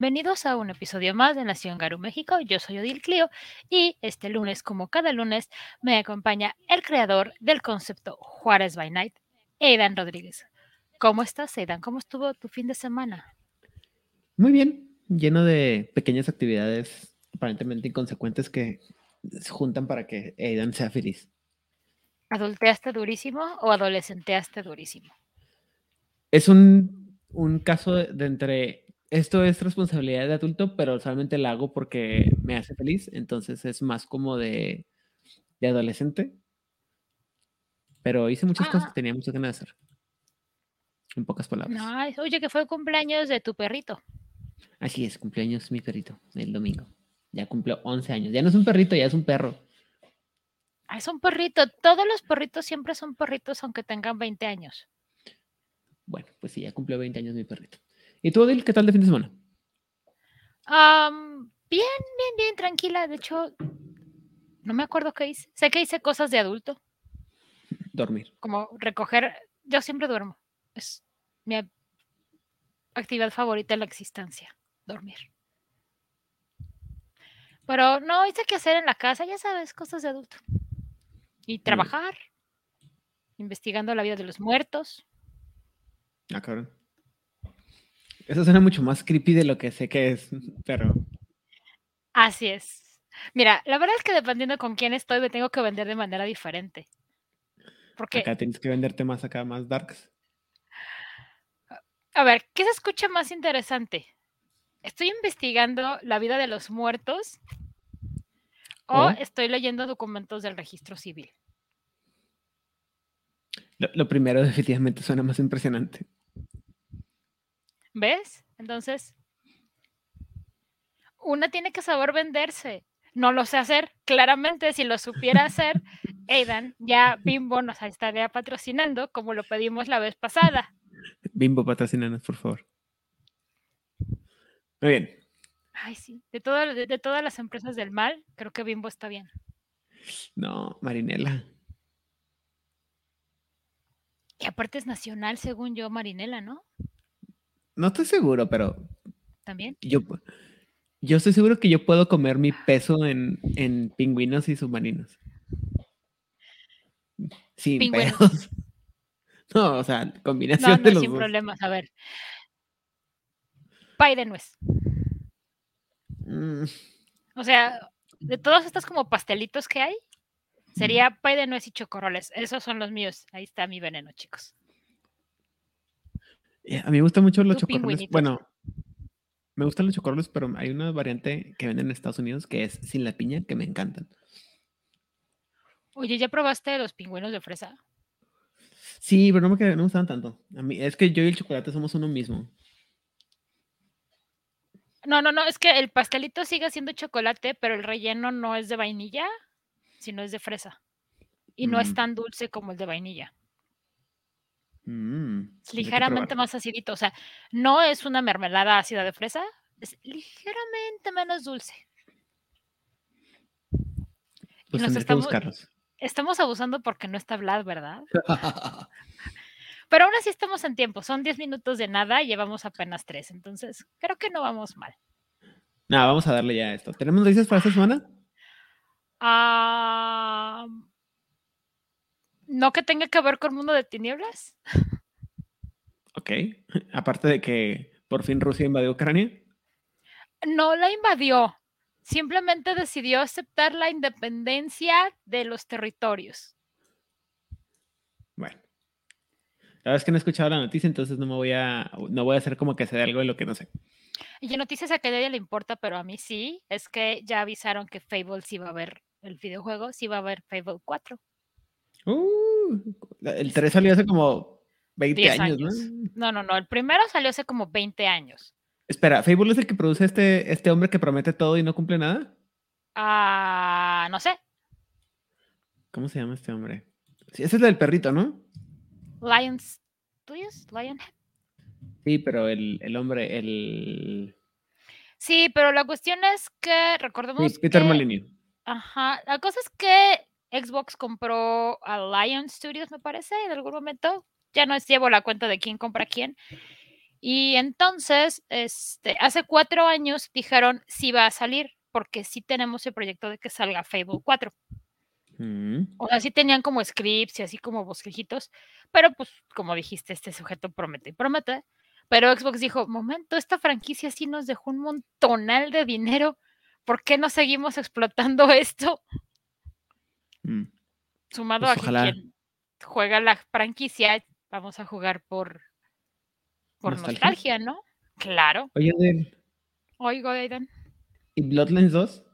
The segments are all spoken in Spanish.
Bienvenidos a un episodio más de Nación Garu México. Yo soy Odil Clio y este lunes, como cada lunes, me acompaña el creador del concepto Juárez by Night, Aidan Rodríguez. ¿Cómo estás, Aidan? ¿Cómo estuvo tu fin de semana? Muy bien, lleno de pequeñas actividades aparentemente inconsecuentes que se juntan para que Aidan sea feliz. ¿Adulteaste durísimo o adolescenteaste durísimo? Es un, un caso de entre esto es responsabilidad de adulto, pero solamente la hago porque me hace feliz, entonces es más como de, de adolescente. Pero hice muchas cosas Ah. que tenía muchas ganas de hacer. En pocas palabras. No, oye, que fue el cumpleaños de tu perrito. Así es, cumpleaños mi perrito, el domingo. Ya cumplió 11 años. Ya no es un perrito, ya es un perro. Ah, es un perrito. Todos los perritos siempre son perritos, aunque tengan 20 años. Bueno, pues sí, ya cumplió 20 años mi perrito. ¿Y tú, Odil, qué tal de fin de semana? Bien, bien, bien, tranquila. De hecho, no me acuerdo qué hice. Sé que hice cosas de adulto, Dormir. como recoger. Yo siempre duermo. Es mi actividad favorita en la existencia, dormir. Pero no hice qué hacer en la casa, ya sabes, cosas de adulto. Y trabajar, investigando la vida de los muertos. Ah, cabrón. Eso suena mucho más creepy de lo que sé que es, pero Así es. Mira, la verdad es que dependiendo con quién estoy, me tengo que vender de manera diferente. Porque, acá tienes que venderte más acá, más darks. a ver, ¿qué se escucha más interesante? ¿Estoy investigando la vida de los muertos o estoy leyendo documentos del registro civil? Lo, lo primero definitivamente suena más impresionante. ¿Ves? Entonces, una tiene que saber venderse. No lo sé hacer. Claramente, si lo supiera hacer, Aidan, ya Bimbo nos estaría patrocinando como lo pedimos la vez pasada. Bimbo, patrocínanos, por favor. Muy bien. Ay, sí. De, todo- de, de todas las empresas del mal, creo que Bimbo está bien. No, Marinela. Y aparte es nacional, según yo, Marinela, ¿no? No estoy seguro, pero También. yo, yo estoy seguro que yo puedo comer mi peso en, en pingüinos y submarinos. Sin Pingüinos. pedos. No, o sea, combinación No, de no, los sin dos. problemas. A ver. Pay de nuez. Mm, O sea, de todos estos como pastelitos que hay, sería pay de nuez y chocorroles. Esos son los míos. Ahí está mi veneno, chicos. Eh, a mí me gustan mucho los chocorroles. Bueno, me gustan los chocorroles, pero hay una variante que venden en Estados Unidos que es sin la piña, que me encantan. Oye, ¿ya probaste los pingüinos de fresa? Sí, pero no me, quedé- no me gustaban tanto. A mí, es que yo y el chocolate somos uno mismo. No, no, no, es que el pastelito sigue siendo chocolate, pero el relleno no es de vainilla, sino es de fresa. Y no es Mm. tan dulce como el de vainilla. Mm, Es tendré que ligeramente más acidito. O sea, no es una mermelada ácida de fresa, es ligeramente menos dulce. Pues nos estamos-. Estamos abusando porque no está Vlad, ¿verdad? Pero aún así estamos en tiempo. Son 10 minutos de nada y llevamos apenas 3. Entonces, creo que no vamos mal. Nada, vamos a darle ya a esto. ¿Tenemos noticias para esta semana? Ah, no que tenga que ver con Mundo de Tinieblas. Ok. Aparte de que por fin Rusia invadió Ucrania. No la invadió. Simplemente decidió aceptar la independencia de los territorios. Bueno. La verdad es que no he escuchado la noticia, entonces no me voy a, no voy a hacer como que sé de algo de lo que no sé. Y noticias a que a nadie le importa, pero a mí sí, es que ya avisaron que Fable sí va a haber el videojuego, sí va a haber Fable 4. Uh, el 3 salió hace como 20 10 años, años. ¿no? No, no, no, el primero salió hace como 20 años. Espera, ¿Fable es el que produce este, este hombre que promete todo y no cumple nada? Ah, no sé, ¿Cómo se llama este hombre? Sí, ese es el del perrito, ¿no? Lions Studios, Lionhead. Sí, pero el, el hombre, el... Sí, pero la cuestión es que recordemos Sí, Peter que, Molyneux. ajá, la cosa es que Xbox compró a Lion Studios, me parece, en algún momento. Ya no es- llevo la cuenta de quién compra quién. Y entonces, este, hace cuatro años dijeron si va a salir, porque sí tenemos el proyecto de que salga Fable 4. Mm. O sea, sí tenían como scripts y así como bosquejitos, pero pues como dijiste, este sujeto promete y promete. Pero Xbox dijo, momento, esta franquicia sí nos dejó un montonal de dinero, ¿por qué no seguimos explotando esto? Mm. Sumado Pues a que quien juega la franquicia, vamos a jugar por, por ¿Nostalgia? nostalgia, ¿no? Claro. Oye, Adel, Oigo, Aidan. ¿y Bloodlines 2?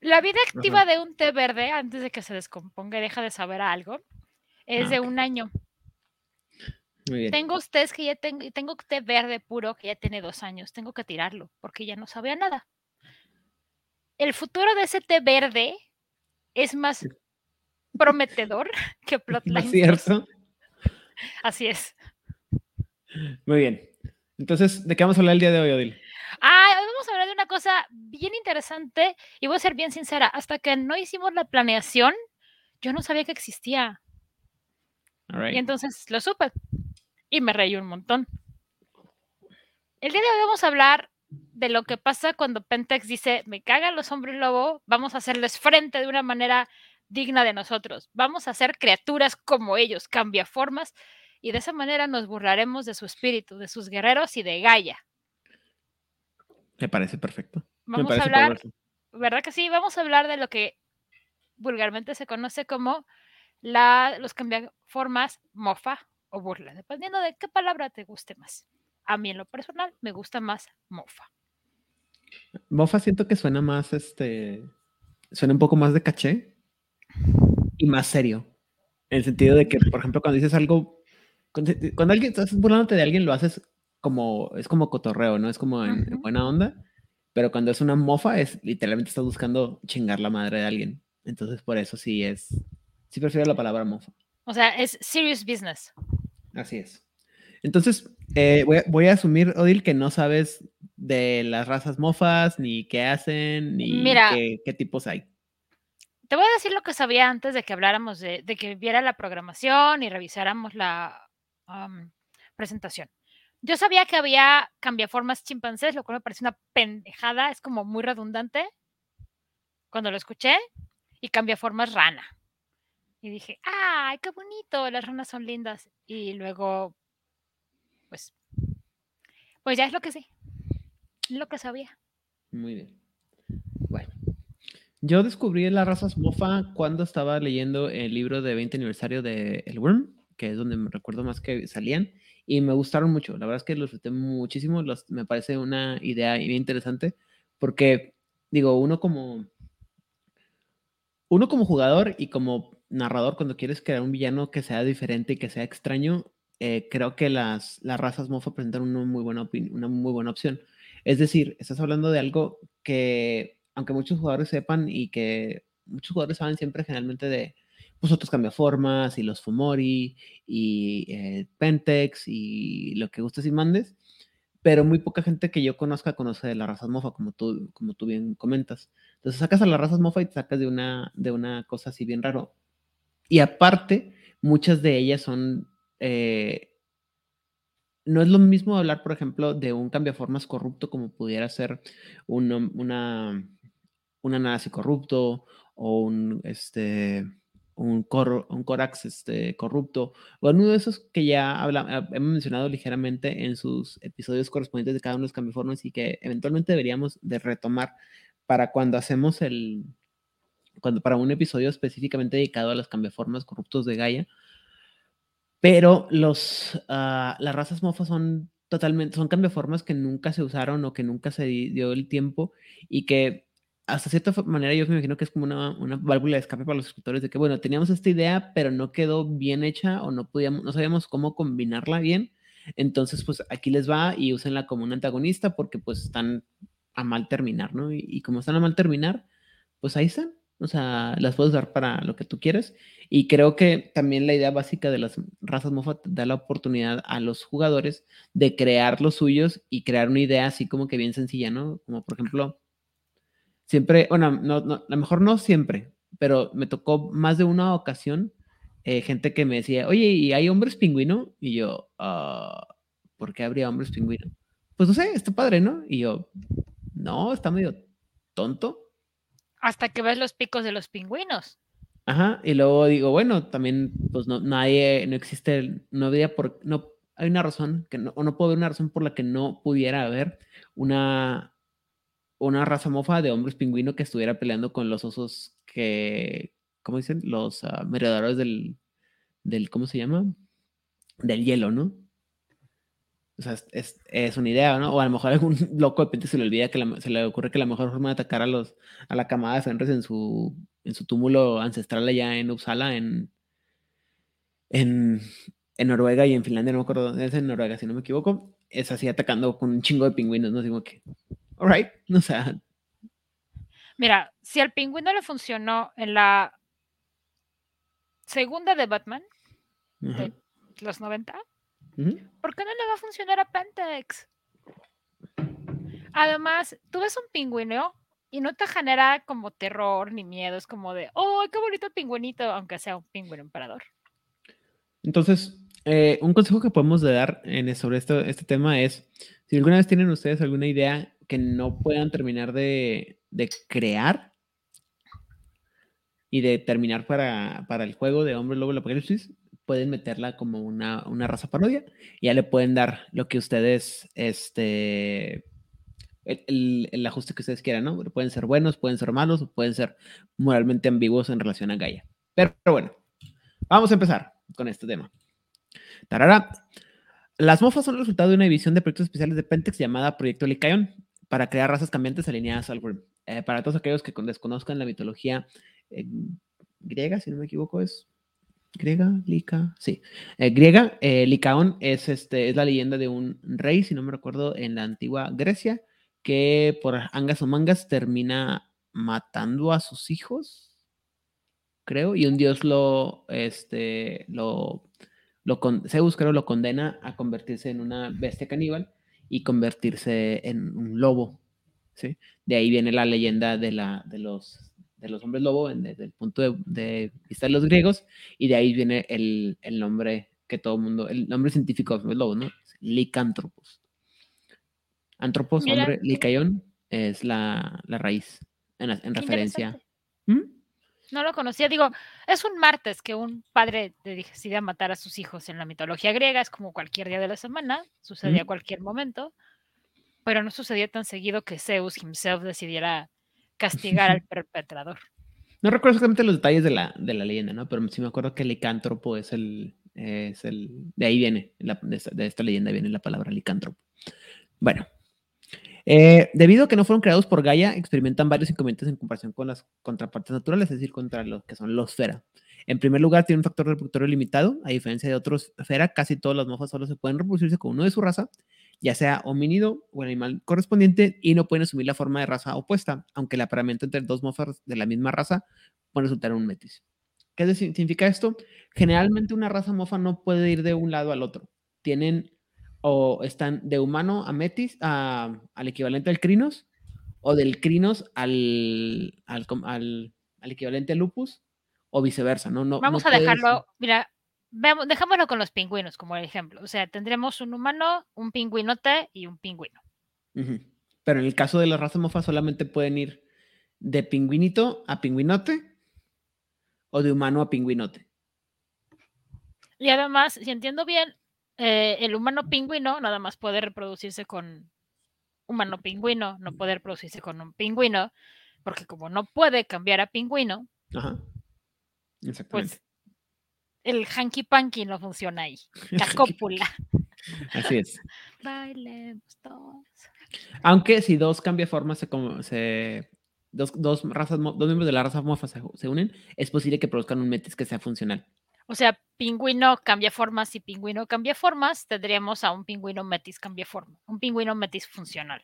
La vida activa Ajá. de un té verde, antes de que se descomponga y deja de saber a algo, es Ah, de un año. Muy bien. Tengo tés que ya tengo, tengo té verde puro que ya tiene dos años. Tengo que tirarlo porque ya no sabía nada. El futuro de ese té verde es más prometedor que ¿No Plotlines es 2. cierto? Así es. Muy bien. Entonces, ¿de qué vamos a hablar el día de hoy, Odil? Ah, hoy vamos a hablar de una cosa bien interesante y voy a ser bien sincera. Hasta que no hicimos la planeación, yo no sabía que existía. Y entonces lo supe y me reí un montón. El día de hoy vamos a hablar de lo que pasa cuando Pentex dice, me cagan los hombres lobo, vamos a hacerles frente de una manera digna de nosotros. Vamos a ser criaturas como ellos, cambia formas, y de esa manera nos burlaremos de su espíritu, de sus guerreros y de Gaia. Me parece perfecto. Vamos a hablar. ¿verdad que sí? Vamos a hablar de lo que vulgarmente se conoce como la, los cambiaformas mofa o burla, dependiendo de qué palabra te guste más. A mí en lo personal me gusta más mofa. Mofa siento que suena más, este, suena un poco más de caché y más serio. En el sentido de que, por ejemplo, cuando dices algo, cuando, cuando alguien estás burlándote de alguien, lo haces como, es como cotorreo, ¿no? Es como en, en buena onda. Pero cuando es una mofa, es literalmente estás buscando chingar la madre de alguien. Entonces, por eso sí es, sí prefiero la palabra mofa. O sea, es serious business. Así es. Entonces, eh, voy, a, voy, a, asumir, Odil, que no sabes de las razas mofas, ni qué hacen, ni Mira, qué, qué, tipos hay. Te voy a decir lo que sabía antes de que habláramos de, de que viera la programación y revisáramos la um, presentación. Yo sabía que había cambiaformas chimpancés, lo cual me parece una pendejada, es como muy redundante cuando lo escuché, y cambiaformas rana. Y dije, ¡ay, qué bonito! Las ranas son lindas. Y luego, pues, pues ya es lo que sí, lo que sabía. Muy bien. Bueno, yo descubrí las razas mofa cuando estaba leyendo el libro de 20 aniversario de El Worm, que es donde me recuerdo más que salían, y me gustaron mucho. La verdad es que los disfruté muchísimo. Los, me parece una idea bien interesante, porque, digo, uno como. Uno como jugador y como narrador, cuando quieres crear un villano que sea diferente y que sea extraño, eh, creo que las, las razas mofa presentan una muy, buena una muy buena opción. Es decir, estás hablando de algo que, aunque muchos jugadores sepan y que muchos jugadores saben siempre generalmente de pues, otros cambiaformas y los Fomori y eh, Pentex y lo que gustes y mandes, pero muy poca gente que yo conozca conoce de las razas mofa, como tú, como tú bien comentas. Entonces sacas a las razas mofa y te sacas de una, de una cosa así bien raro. Y aparte, muchas de ellas son... Eh, no es lo mismo hablar, por ejemplo, de un cambiaformas corrupto como pudiera ser un, una, una nazi corrupto o un, este, un, cor, un Corax este, corrupto, o uno de esos que ya hemos mencionado ligeramente en sus episodios correspondientes de cada uno de los cambiaformas y que eventualmente deberíamos de retomar para cuando hacemos el, cuando, para un episodio específicamente dedicado a los cambiaformas corruptos de Gaia. Pero los, uh, las razas mofas son totalmente, son cambiaformas que nunca se usaron o que nunca se dio el tiempo y que hasta cierta manera yo me imagino que es como una, una, válvula de escape para los escritores de que, bueno, teníamos esta idea, pero no quedó bien hecha o no podíamos, no sabíamos cómo combinarla bien. Entonces, pues aquí les va y úsenla como un antagonista porque pues están a mal terminar, ¿no? Y, y como están a mal terminar, pues ahí están. O sea, las puedes usar para lo que tú quieres. Y creo que también la idea básica de las razas mofa da la oportunidad a los jugadores de crear los suyos y crear una idea así como que bien sencilla, ¿no? Como por ejemplo, siempre, bueno, no, no, a lo mejor no siempre, pero me tocó más de una ocasión eh, gente que me decía, oye, ¿y hay hombres pingüino? Y yo, ah, ¿por qué habría hombres pingüino? Pues no sé, está padre, ¿no? Y yo, no, está medio tonto. Hasta que ves los picos de los pingüinos. Ajá, y luego digo, bueno, también, pues no, nadie, no existe, no había por, no, hay una razón, que no, o no puedo ver una razón por la que no pudiera haber una, una raza mofa de hombres pingüino que estuviera peleando con los osos que, ¿cómo dicen? Los uh, merodeadores del, del, ¿cómo se llama? Del hielo, ¿no? O sea, es, es, una idea, ¿no? O a lo mejor algún loco de repente se le olvida que la, se le ocurre que la mejor forma de atacar a los a la camada de Fenris en su en su túmulo ancestral allá en Uppsala, en, en, en Noruega y en Finlandia, no me acuerdo dónde es en Noruega, si no me equivoco, es así atacando con un chingo de pingüinos, ¿no? Digo que, alright, o sea. Mira, si al pingüino le funcionó en la segunda de Batman, uh -huh. de los 90, uh -huh. ¿por qué no le va a funcionar a Pentex? Además, tú ves un pingüino y no te genera como terror ni miedo, es como de, oh, qué bonito el pingüinito, aunque sea un pingüino emperador. Entonces, eh, un consejo que podemos dar en, sobre esto, este tema es, si alguna vez tienen ustedes alguna idea que no puedan terminar de, de crear y de terminar para, para, el juego de Hombre Lobo del Apocalipsis, pueden meterla como una, una raza parodia y ya le pueden dar lo que ustedes, este, el, el, ajuste que ustedes quieran, ¿no? Pueden ser buenos, pueden ser malos, pueden ser moralmente ambiguos en relación a Gaia. Pero, pero bueno, vamos a empezar con este tema. Tarara. Las mofas son el resultado de una división de proyectos especiales de Pentex llamada Proyecto Lycaon para crear razas cambiantes alineadas al Grim. Eh, para todos aquellos que desconozcan la mitología eh, griega, si no me equivoco, es griega, lica, sí, eh, griega, Licaón es, este, es la leyenda de un rey, si no me recuerdo, en la antigua Grecia, que por angas o mangas termina matando a sus hijos, creo, y un dios lo, este, lo lo con, Zeus creo lo condena a convertirse en una bestia caníbal y convertirse en un lobo. ¿sí? De ahí viene la leyenda de, la, de, los, de los hombres lobo en, desde el punto de, de, vista de los griegos y de ahí viene el, el nombre que todo el mundo, el nombre científico de los lobos, ¿no? Licántropos. Antropos, Mira, hombre, licaión es la, la raíz en, en referencia. ¿Mm? No lo conocía. Digo, es un martes que un padre decide matar a sus hijos en la mitología griega. Es como cualquier día de la semana. Sucedía a cualquier momento. Pero no sucedía tan seguido que Zeus himself decidiera castigar al perpetrador. No recuerdo exactamente los detalles de la, de la leyenda, ¿no? Pero sí me acuerdo que licántropo es el. Es el de ahí viene, la, de, esta, de esta leyenda viene la palabra licántropo. Bueno, eh, debido a que no fueron creados por Gaia, experimentan varios inconvenientes en comparación con las contrapartes naturales, es decir, contra los que son los Fera. En primer lugar, tiene un factor reproductorio limitado, a diferencia de otros Fera, casi todas las mofas solo se pueden reproducirse con uno de su raza, ya sea homínido o el animal correspondiente, y no pueden asumir la forma de raza opuesta, aunque el apareamiento entre dos mofas de la misma raza puede resultar en un metis. ¿Qué significa esto? Generalmente una raza mofa no puede ir de un lado al otro. Tienen o están de humano a metis, a, al equivalente al crinos, o del crinos al, al, al, al equivalente al lupus, o viceversa, ¿no? no Vamos no a dejarlo, mira, veamos, dejámoslo con los pingüinos como ejemplo. O sea, tendremos un humano, un pingüinote y un pingüino. Uh -huh. Pero en el caso de la raza mofa solamente pueden ir de pingüinito a pingüinote o de humano a pingüinote. Y además, si entiendo bien, eh, el humano pingüino nada más puede reproducirse con humano pingüino, no puede reproducirse con un pingüino, porque como no puede cambiar a pingüino, Ajá. pues el hanky panky no funciona ahí. La cópula. Así es. Bailemos todos. Aunque si dos cambia forma se, se dos, dos razas, dos miembros de la raza mofa se, se unen, es posible que produzcan un metis que sea funcional. O sea, pingüino cambia formas y pingüino cambia formas, tendríamos a un pingüino metis cambia forma, un pingüino metis funcional.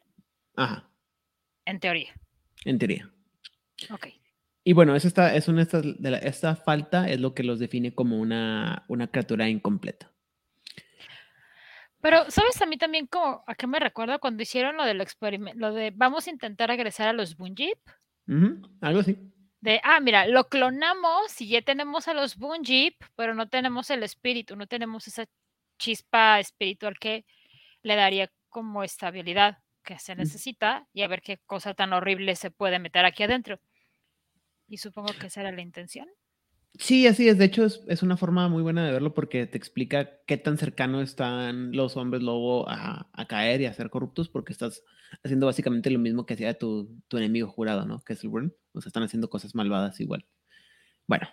Ajá. En teoría. En teoría. Ok. Y bueno, es esta, es una, esta, de la, esta falta es lo que los define como una, una criatura incompleta. Pero, ¿sabes a mí también como, a qué me recuerda cuando hicieron lo del experimento, lo de vamos a intentar agresar a los Bunjip? Uh -huh. Algo así. De, ah, mira, lo clonamos y ya tenemos a los Bungie, pero no tenemos el espíritu, no tenemos esa chispa espiritual que le daría como estabilidad que se necesita y a ver qué cosa tan horrible se puede meter aquí adentro. Y supongo que esa era la intención. Sí, así es. De hecho, es, una forma muy buena de verlo porque te explica qué tan cercano están los hombres lobo a, caer y a ser corruptos, porque estás haciendo básicamente lo mismo que hacía tu, tu enemigo jurado, ¿no? Que es el Burn. O sea, están haciendo cosas malvadas igual. Bueno.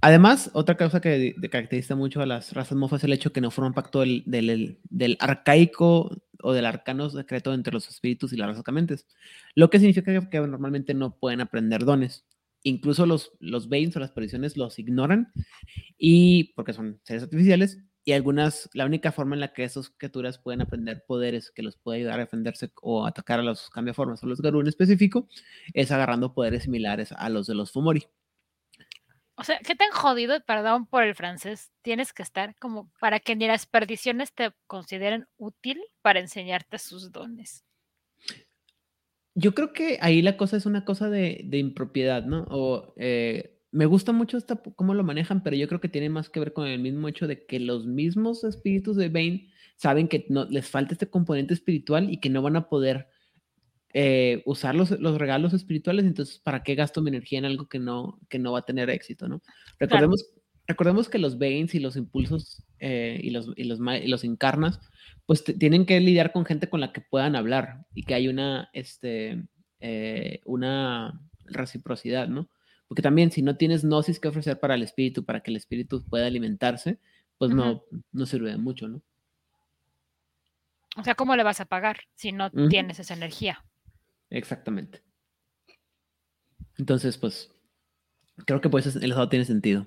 Además, otra cosa que caracteriza mucho a las razas mofas es el hecho que no forman pacto del, del, arcaico o del arcano secreto entre los espíritus y las razas. Lo que significa que normalmente no pueden aprender dones incluso los, los Banes o las predicciones los ignoran y porque son seres artificiales y algunas, la única forma en la que esas criaturas pueden aprender poderes que los puede ayudar a defenderse o atacar a los cambiaformas o los Garú en específico es agarrando poderes similares a los de los Fumori. O sea, ¿qué tan jodido, perdón por el francés, tienes que estar como para que ni las perdiciones te consideren útil para enseñarte sus dones? Yo creo que ahí la cosa es una cosa de, impropiedad, ¿no? O eh, me gusta mucho esta, cómo lo manejan, pero yo creo que tiene más que ver con el mismo hecho de que los mismos espíritus de Bane saben que les falta este componente espiritual y que no van a poder eh, usar los, regalos espirituales, entonces, ¿para qué gasto mi energía en algo que no, que no va a tener éxito, ¿no? Recordemos, recordemos que los Banes y los impulsos eh, y, los, y, los, y los encarnas pues tienen que lidiar con gente con la que puedan hablar y que hay una, este, eh, una reciprocidad, ¿no? Porque también si no tienes gnosis que ofrecer para el espíritu, para que el espíritu pueda alimentarse, pues no, no sirve de mucho, ¿no? O sea, ¿cómo le vas a pagar si no tienes esa energía? Exactamente. Entonces, pues, creo que pues el estado tiene sentido.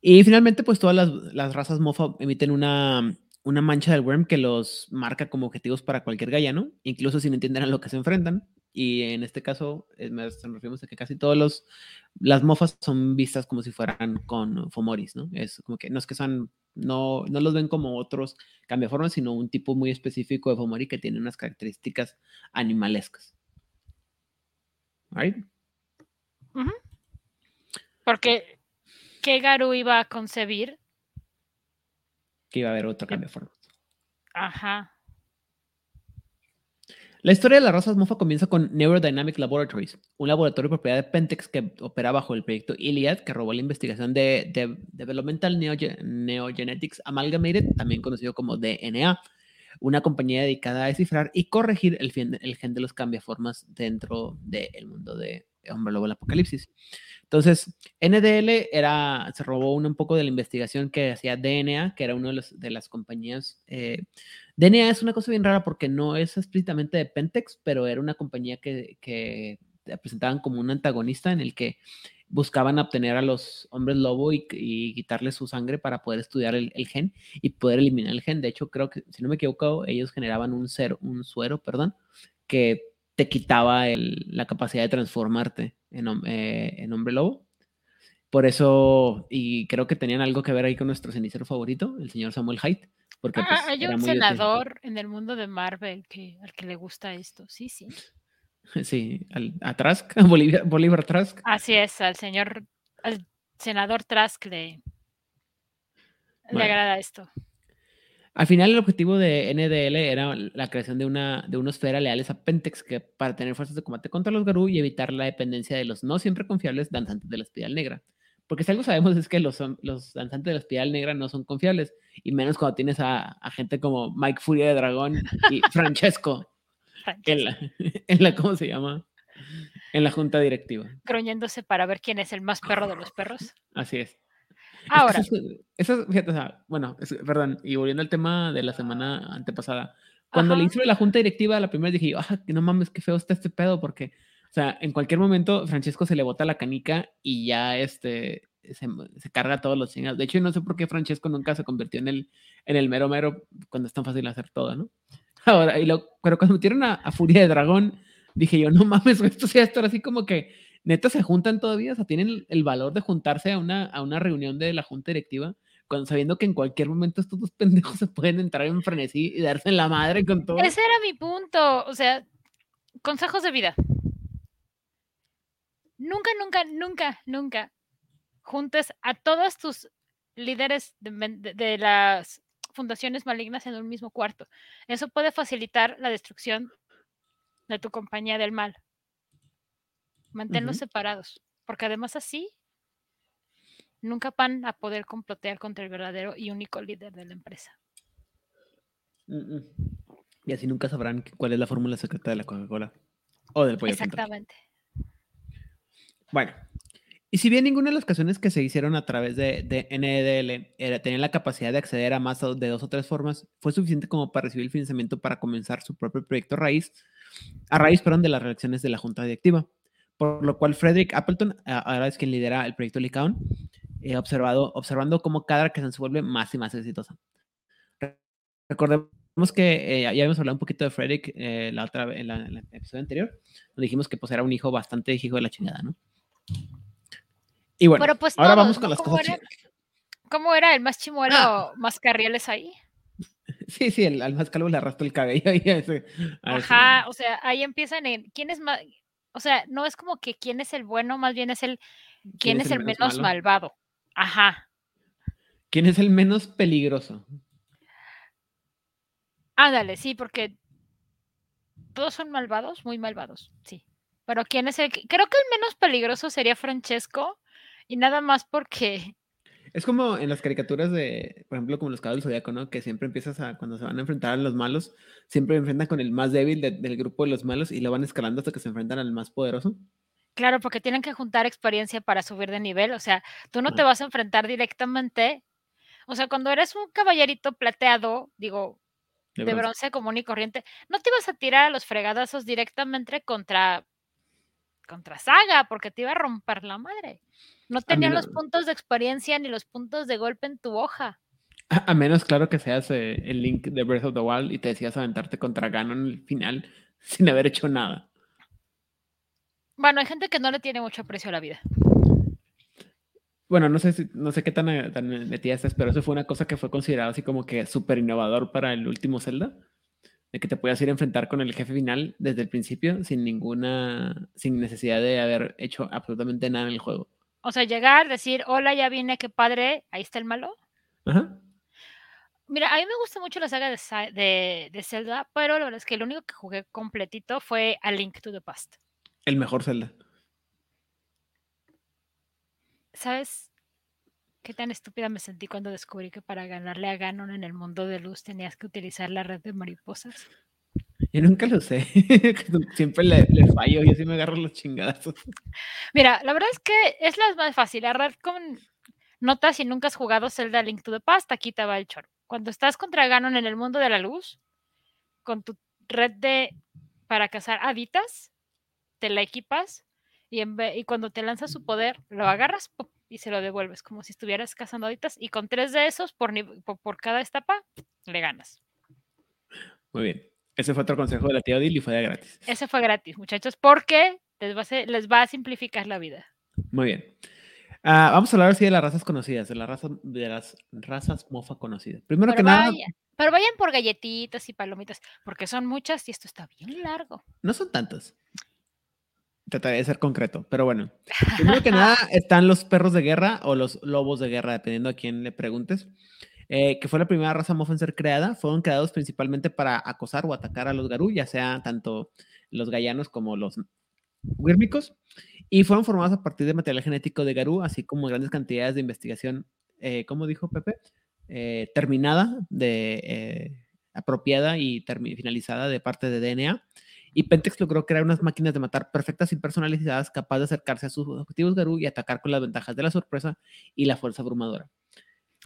Y finalmente, pues todas las, razas mofa emiten una una mancha del worm que los marca como objetivos para cualquier galla, ¿no? Incluso si no entienden a lo que se enfrentan. Y en este caso, nos referimos a que casi todos los las mofas son vistas como si fueran con Fomoris, ¿no? Es como que no es que son, no, no los ven como otros cambiaformas, sino un tipo muy específico de Fomori que tiene unas características animalescas. ¿Right? Porque, ¿qué Garu iba a concebir que iba a haber otro cambio de forma. Ajá. La historia de las razas mofa comienza con Neurodynamic Laboratories, un laboratorio de propiedad de Pentex que opera bajo el proyecto Iliad, que robó la investigación de, Developmental Neogenetics Amalgamated, también conocido como DNA, una compañía dedicada a descifrar y corregir el, el gen de los cambiaformas dentro del mundo de Hombre Lobo el Apocalipsis. Entonces, NDL era, se robó un, poco de la investigación que hacía DNA, que era una de, de las compañías. Eh, DNA es una cosa bien rara porque no es explícitamente de Pentex, pero era una compañía que, que presentaban como un antagonista en el que buscaban obtener a los hombres lobo y, quitarles su sangre para poder estudiar el, gen y poder eliminar el gen. De hecho, creo que, si no me equivoco, ellos generaban un, un suero, perdón, que te quitaba la capacidad de transformarte eh, en, hombre lobo. Por eso, y creo que tenían algo que ver ahí con nuestro cenicero favorito, el señor Samuel Haidt. Porque, pues, hay un senador en el mundo de Marvel que, al que le gusta esto, sí, sí. Sí, a Trask, a Bolívar, Trask. Así es, al señor, al senador Trask le, le agrada esto. Al final, el objetivo de NDL era la creación de una, de una esfera leales a Pentex que, para tener fuerzas de combate contra los Garú y evitar la dependencia de los no siempre confiables danzantes de la espiral negra. Porque si algo sabemos es que los, los danzantes de la espiral negra no son confiables, y menos cuando tienes a, gente como Mike Furia de Dragón y Francesco, en, la, en la, ¿cómo se llama? En la junta directiva. Croñéndose para ver quién es el más perro de los perros. Así es. Ahora. Eso, fíjate, o sea, bueno, perdón, y volviendo al tema de la semana antepasada, cuando le hizo la junta directiva, la primera dije, ah, que no mames, qué feo está este pedo, porque, o sea, en cualquier momento Francesco se le bota la canica y ya este, se, se carga todos los chingados. De hecho, no sé por qué Francesco nunca se convirtió en el, en el mero mero cuando es tan fácil hacer todo, ¿no? Ahora, y lo, pero cuando metieron a, a Furia de Dragón, dije yo, no mames, esto sí esto así como que neta se juntan todavía, o sea, tienen el valor de juntarse a una, a una reunión de la junta directiva, cuando sabiendo que en cualquier momento estos dos pendejos se pueden entrar en frenesí y darse en la madre con todo. Ese era mi punto, o sea, consejos de vida. nunca, nunca, nunca, nunca juntes a todos tus líderes de, de, de, las fundaciones malignas en un mismo cuarto. Eso puede facilitar la destrucción de tu compañía del mal. Manténlos uh -huh. separados, porque además así nunca van a poder complotear contra el verdadero y único líder de la empresa. Uh -uh. Y así nunca sabrán cuál es la fórmula secreta de la Coca-Cola o del pollo. Exactamente. Bueno, y si bien ninguna de las canciones que se hicieron a través de, de NEDL era, tenía la capacidad de acceder a más de dos o tres formas, fue suficiente como para recibir el financiamiento para comenzar su propio proyecto raíz, a raíz perdón, de las reacciones de la junta directiva. Por lo cual Frederick Appleton, ahora es quien lidera el proyecto Licaon, eh, observado, observando cómo cada canción se vuelve más y más exitosa. Recordemos que eh, ya habíamos hablado un poquito de Frederick eh, la otra en, la, en el episodio anterior, donde dijimos que pues era un hijo bastante hijo de la chingada, ¿no? Y bueno, Pero pues ahora todos, vamos con ¿no? las ¿Cómo cosas era? ¿Cómo era el más chimuelo, Ah. más carrieles ahí? Sí, sí, el, al más calvo le arrastra el cabello. Y a ese, a ese Ajá, o sea, ahí empiezan en quién es más, o sea, no es como que quién es el bueno, más bien es el quién, es, el menos, malvado. Ajá. ¿Quién es el menos peligroso? Ándale, sí, porque todos son malvados, muy malvados, sí. Pero quién es el creo que el menos peligroso sería Francesco y nada más porque Es como en las caricaturas de, por ejemplo, como los caballos del zodiaco, ¿no? Que siempre empiezas a, cuando se van a enfrentar a los malos, siempre enfrentan con el más débil de- del grupo de los malos y lo van escalando hasta que se enfrentan al más poderoso. Claro, porque tienen que juntar experiencia para subir de nivel. O sea, tú no te vas a enfrentar directamente. O sea, cuando eres un caballerito plateado, digo, De de bronce. bronce común y corriente, no te ibas a tirar a los fregadazos directamente contra contra Saga, porque te iba a romper la madre. No tenían los puntos de experiencia ni los puntos de golpe en tu hoja. A, a menos, claro, que seas eh, el Link de Breath of the Wild y te decías aventarte contra Ganon en el final sin haber hecho nada. Bueno, hay gente que no le tiene mucho aprecio a la vida. Bueno, no sé, si- no sé qué tan, eh, tan metida estás, pero eso fue una cosa que fue considerado así como que súper innovador para el último Zelda. De que te podías ir a enfrentar con el jefe final desde el principio sin ninguna, sin necesidad de haber hecho absolutamente nada en el juego. O sea, llegar, decir, hola, ya vine, qué padre, ahí está el malo. Ajá. Mira, a mí me gusta mucho la saga de, de, de Zelda, pero la verdad es que lo único que jugué completito fue A Link to the Past. El mejor Zelda. ¿Sabes qué tan estúpida me sentí cuando descubrí que para ganarle a Ganon en el mundo de luz tenías que utilizar la red de mariposas? Yo nunca lo sé. Siempre le, le fallo y así me agarro los chingadazos. Mira, la verdad es que es la más fácil. La red con notas si nunca has jugado Zelda Link to the Past, aquí te va el choro. Cuando estás contra Ganon en el mundo de la luz, con tu red de para cazar haditas, te la equipas y, en ve- y cuando te lanza su poder, lo agarras ¡pum! Y se lo devuelves, como si estuvieras cazando haditas. Y con tres de esos por, por, por cada etapa, le ganas. Muy bien. Ese fue otro consejo de la tía Odil y fue de gratis. Ese fue gratis, muchachos, porque les va a, ser- les va a simplificar la vida. Muy bien. Ah, vamos a hablar así de las razas conocidas, de las razas, de las razas mofa conocidas. Primero que nada, pero vayan por galletitas y palomitas, porque son muchas y esto está bien largo. no son tantas. Trataré de ser concreto, pero bueno. Primero que nada están los perros de guerra o los lobos de guerra, dependiendo a quién le preguntes, eh, que fue la primera raza mofa en ser creada. Fueron creados principalmente para acosar o atacar a los garú, ya sea tanto los gallanos como los wírmicos, y fueron formados a partir de material genético de garú, así como grandes cantidades de investigación, eh, ¿cómo dijo Pepe? Eh, terminada, de, eh, apropiada y finalizada de parte de DNA. Y Pentex logró crear unas máquinas de matar perfectas y personalizadas, capaces de acercarse a sus objetivos Garú y atacar con las ventajas de la sorpresa y la fuerza abrumadora.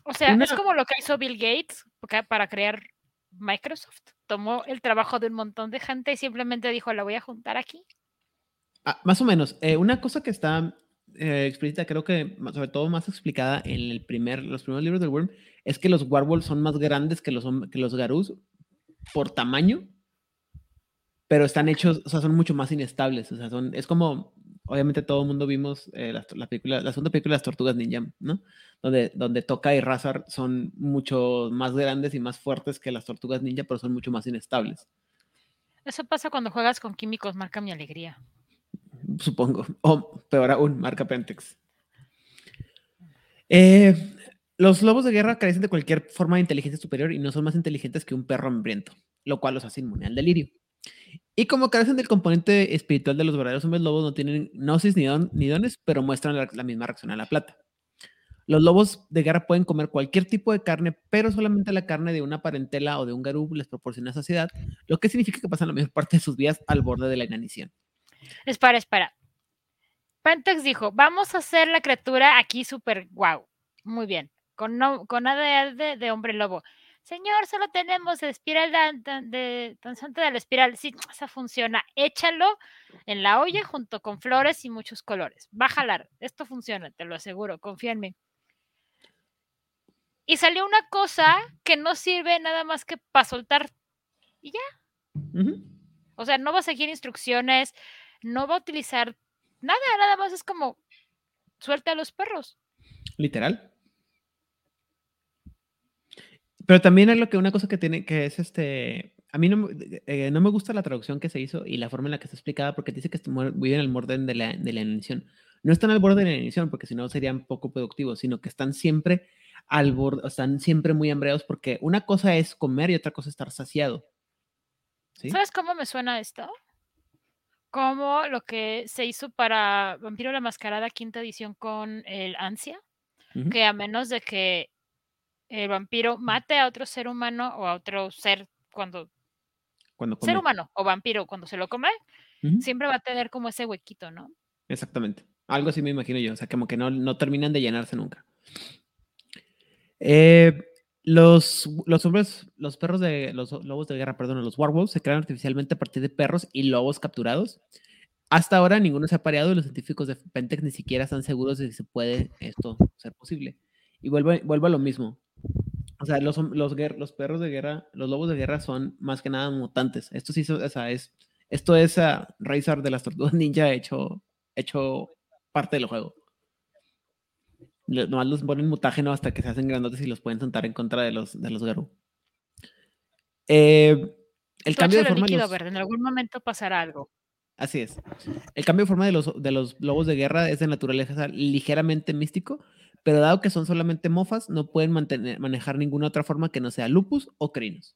O sea, es como lo que hizo Bill Gates para crear Microsoft. Tomó el trabajo de un montón de gente y simplemente dijo, la voy a juntar aquí. Ah, más o menos. eh, una cosa que está eh, explícita, creo que sobre todo más explicada en el primer, los primeros libros del Worm, es que los Warwolves son más grandes que los, que los Garus por tamaño, pero están hechos, o sea, son mucho más inestables. O sea, son, es como, obviamente todo el mundo vimos eh, la, la película, la segunda película de las Tortugas Ninja, ¿no? Donde, donde Toka y Razar son mucho más grandes y más fuertes que las Tortugas Ninja, pero son mucho más inestables. Eso pasa cuando juegas con químicos, marca mi alegría. supongo. O peor aún, marca Pentex. Eh, los lobos de guerra carecen de cualquier forma de inteligencia superior y no son más inteligentes que un perro hambriento, lo cual los hace inmune al delirio. Y como carecen del componente espiritual de los verdaderos hombres lobos, no tienen gnosis ni, dones, pero muestran la, misma reacción a la plata. Los lobos de guerra pueden comer cualquier tipo de carne, pero solamente la carne de una parentela o de un garú les proporciona saciedad, lo que significa que pasan la mayor parte de sus días al borde de la inanición. Espera, espera. Pentex dijo, vamos a hacer la criatura aquí súper guau. Muy bien, con, no, con de hombre lobo. Señor, solo tenemos el espiral de, de, la espiral. Sí, esa funciona. Échalo en la olla junto con flores y muchos colores. Va a jalar. Esto funciona, te lo aseguro. Confía en mí. Y salió una cosa que no sirve nada más que para soltar y ya. Uh -huh. O sea, no va a seguir instrucciones, no va a utilizar nada, nada más es como suelta a los perros. Literal. Pero también es lo que una cosa que tiene, que es este, a mí no, eh, no me gusta la traducción que se hizo y la forma en la que está explicada porque dice que viven al borde de la, de la inanición. No están al borde de la inanición porque si no serían poco productivos, sino que están siempre al borde, están siempre muy hambreados porque una cosa es comer y otra cosa es estar saciado. ¿Sí? ¿Sabes cómo me suena esto? Como lo que se hizo para Vampiro la Mascarada quinta edición con el Ansia, uh -huh. que a menos de que el vampiro mate a otro ser humano o a otro ser cuando, cuando ser humano o vampiro cuando se lo come, uh -huh. siempre va a tener como ese huequito, ¿no? Exactamente. Algo así me imagino yo, o sea, como que no, no terminan de llenarse nunca. Eh, los, los hombres, los perros de los lobos de guerra, perdón, los werewolves se crean artificialmente a partir de perros y lobos capturados. Hasta ahora ninguno se ha pareado y los científicos de Pentex ni siquiera están seguros de si se puede esto ser posible. Y vuelvo, vuelvo a lo mismo. O sea, los, los, los, perros de guerra, los lobos de guerra son más que nada mutantes. Esto sí o sea, es, esto es uh, Razor de las tortugas ninja hecho, hecho parte del juego. Nomás los ponen mutágeno hasta que se hacen grandotes y los pueden sentar en contra de los, de los Garú. Eh, el cambio de forma. Líquido, los... verde. En algún momento pasará algo. Así es. El cambio de forma de los, de los lobos de guerra es de naturaleza ligeramente místico, pero dado que son solamente mofas, no pueden mantener, manejar ninguna otra forma que no sea lupus o crinos.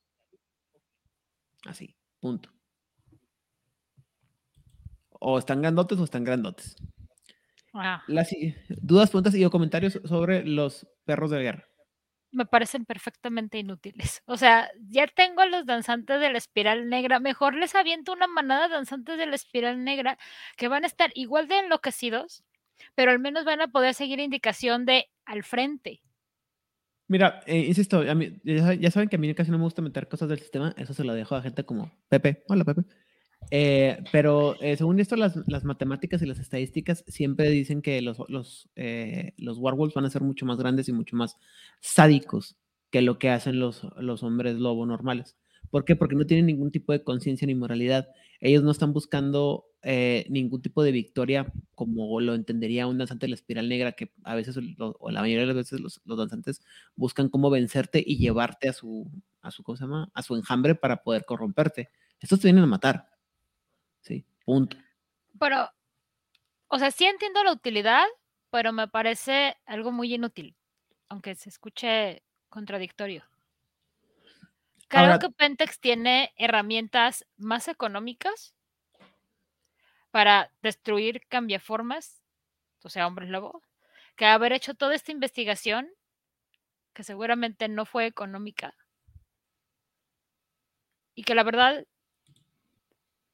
Así, punto. O están grandotes o están grandotes. Ah. Las dudas, preguntas y o comentarios sobre los perros de guerra. Me parecen perfectamente inútiles. O sea, ya tengo a los danzantes de la espiral negra. Mejor les aviento una manada de danzantes de la espiral negra que van a estar igual de enloquecidos, pero al menos van a poder seguir indicación de al frente. Mira, eh, insisto, a mí, ya, ya, saben que a mí casi no me gusta meter cosas del sistema. Eso se lo dejo a gente como Pepe. Hola, Pepe. Eh, pero eh, según esto, las, las, matemáticas y las estadísticas siempre dicen que los, los, eh, los werewolves van a ser mucho más grandes y mucho más sádicos que lo que hacen los, los hombres lobo normales. ¿Por qué? Porque no tienen ningún tipo de conciencia ni moralidad. Ellos no están buscando eh, ningún tipo de victoria como lo entendería un danzante de la espiral negra, que a veces, lo, o la mayoría de las veces, los, los, danzantes buscan cómo vencerte y llevarte a su, a su, ¿cómo se llama? A su enjambre para poder corromperte. Estos te vienen a matar. Sí, punto. Pero, o sea, sí entiendo la utilidad, pero me parece algo muy inútil, aunque se escuche contradictorio. Creo Ahora, que Pentex tiene herramientas más económicas para destruir cambiaformas, o sea, hombres lobo, que haber hecho toda esta investigación, que seguramente no fue económica, y que la verdad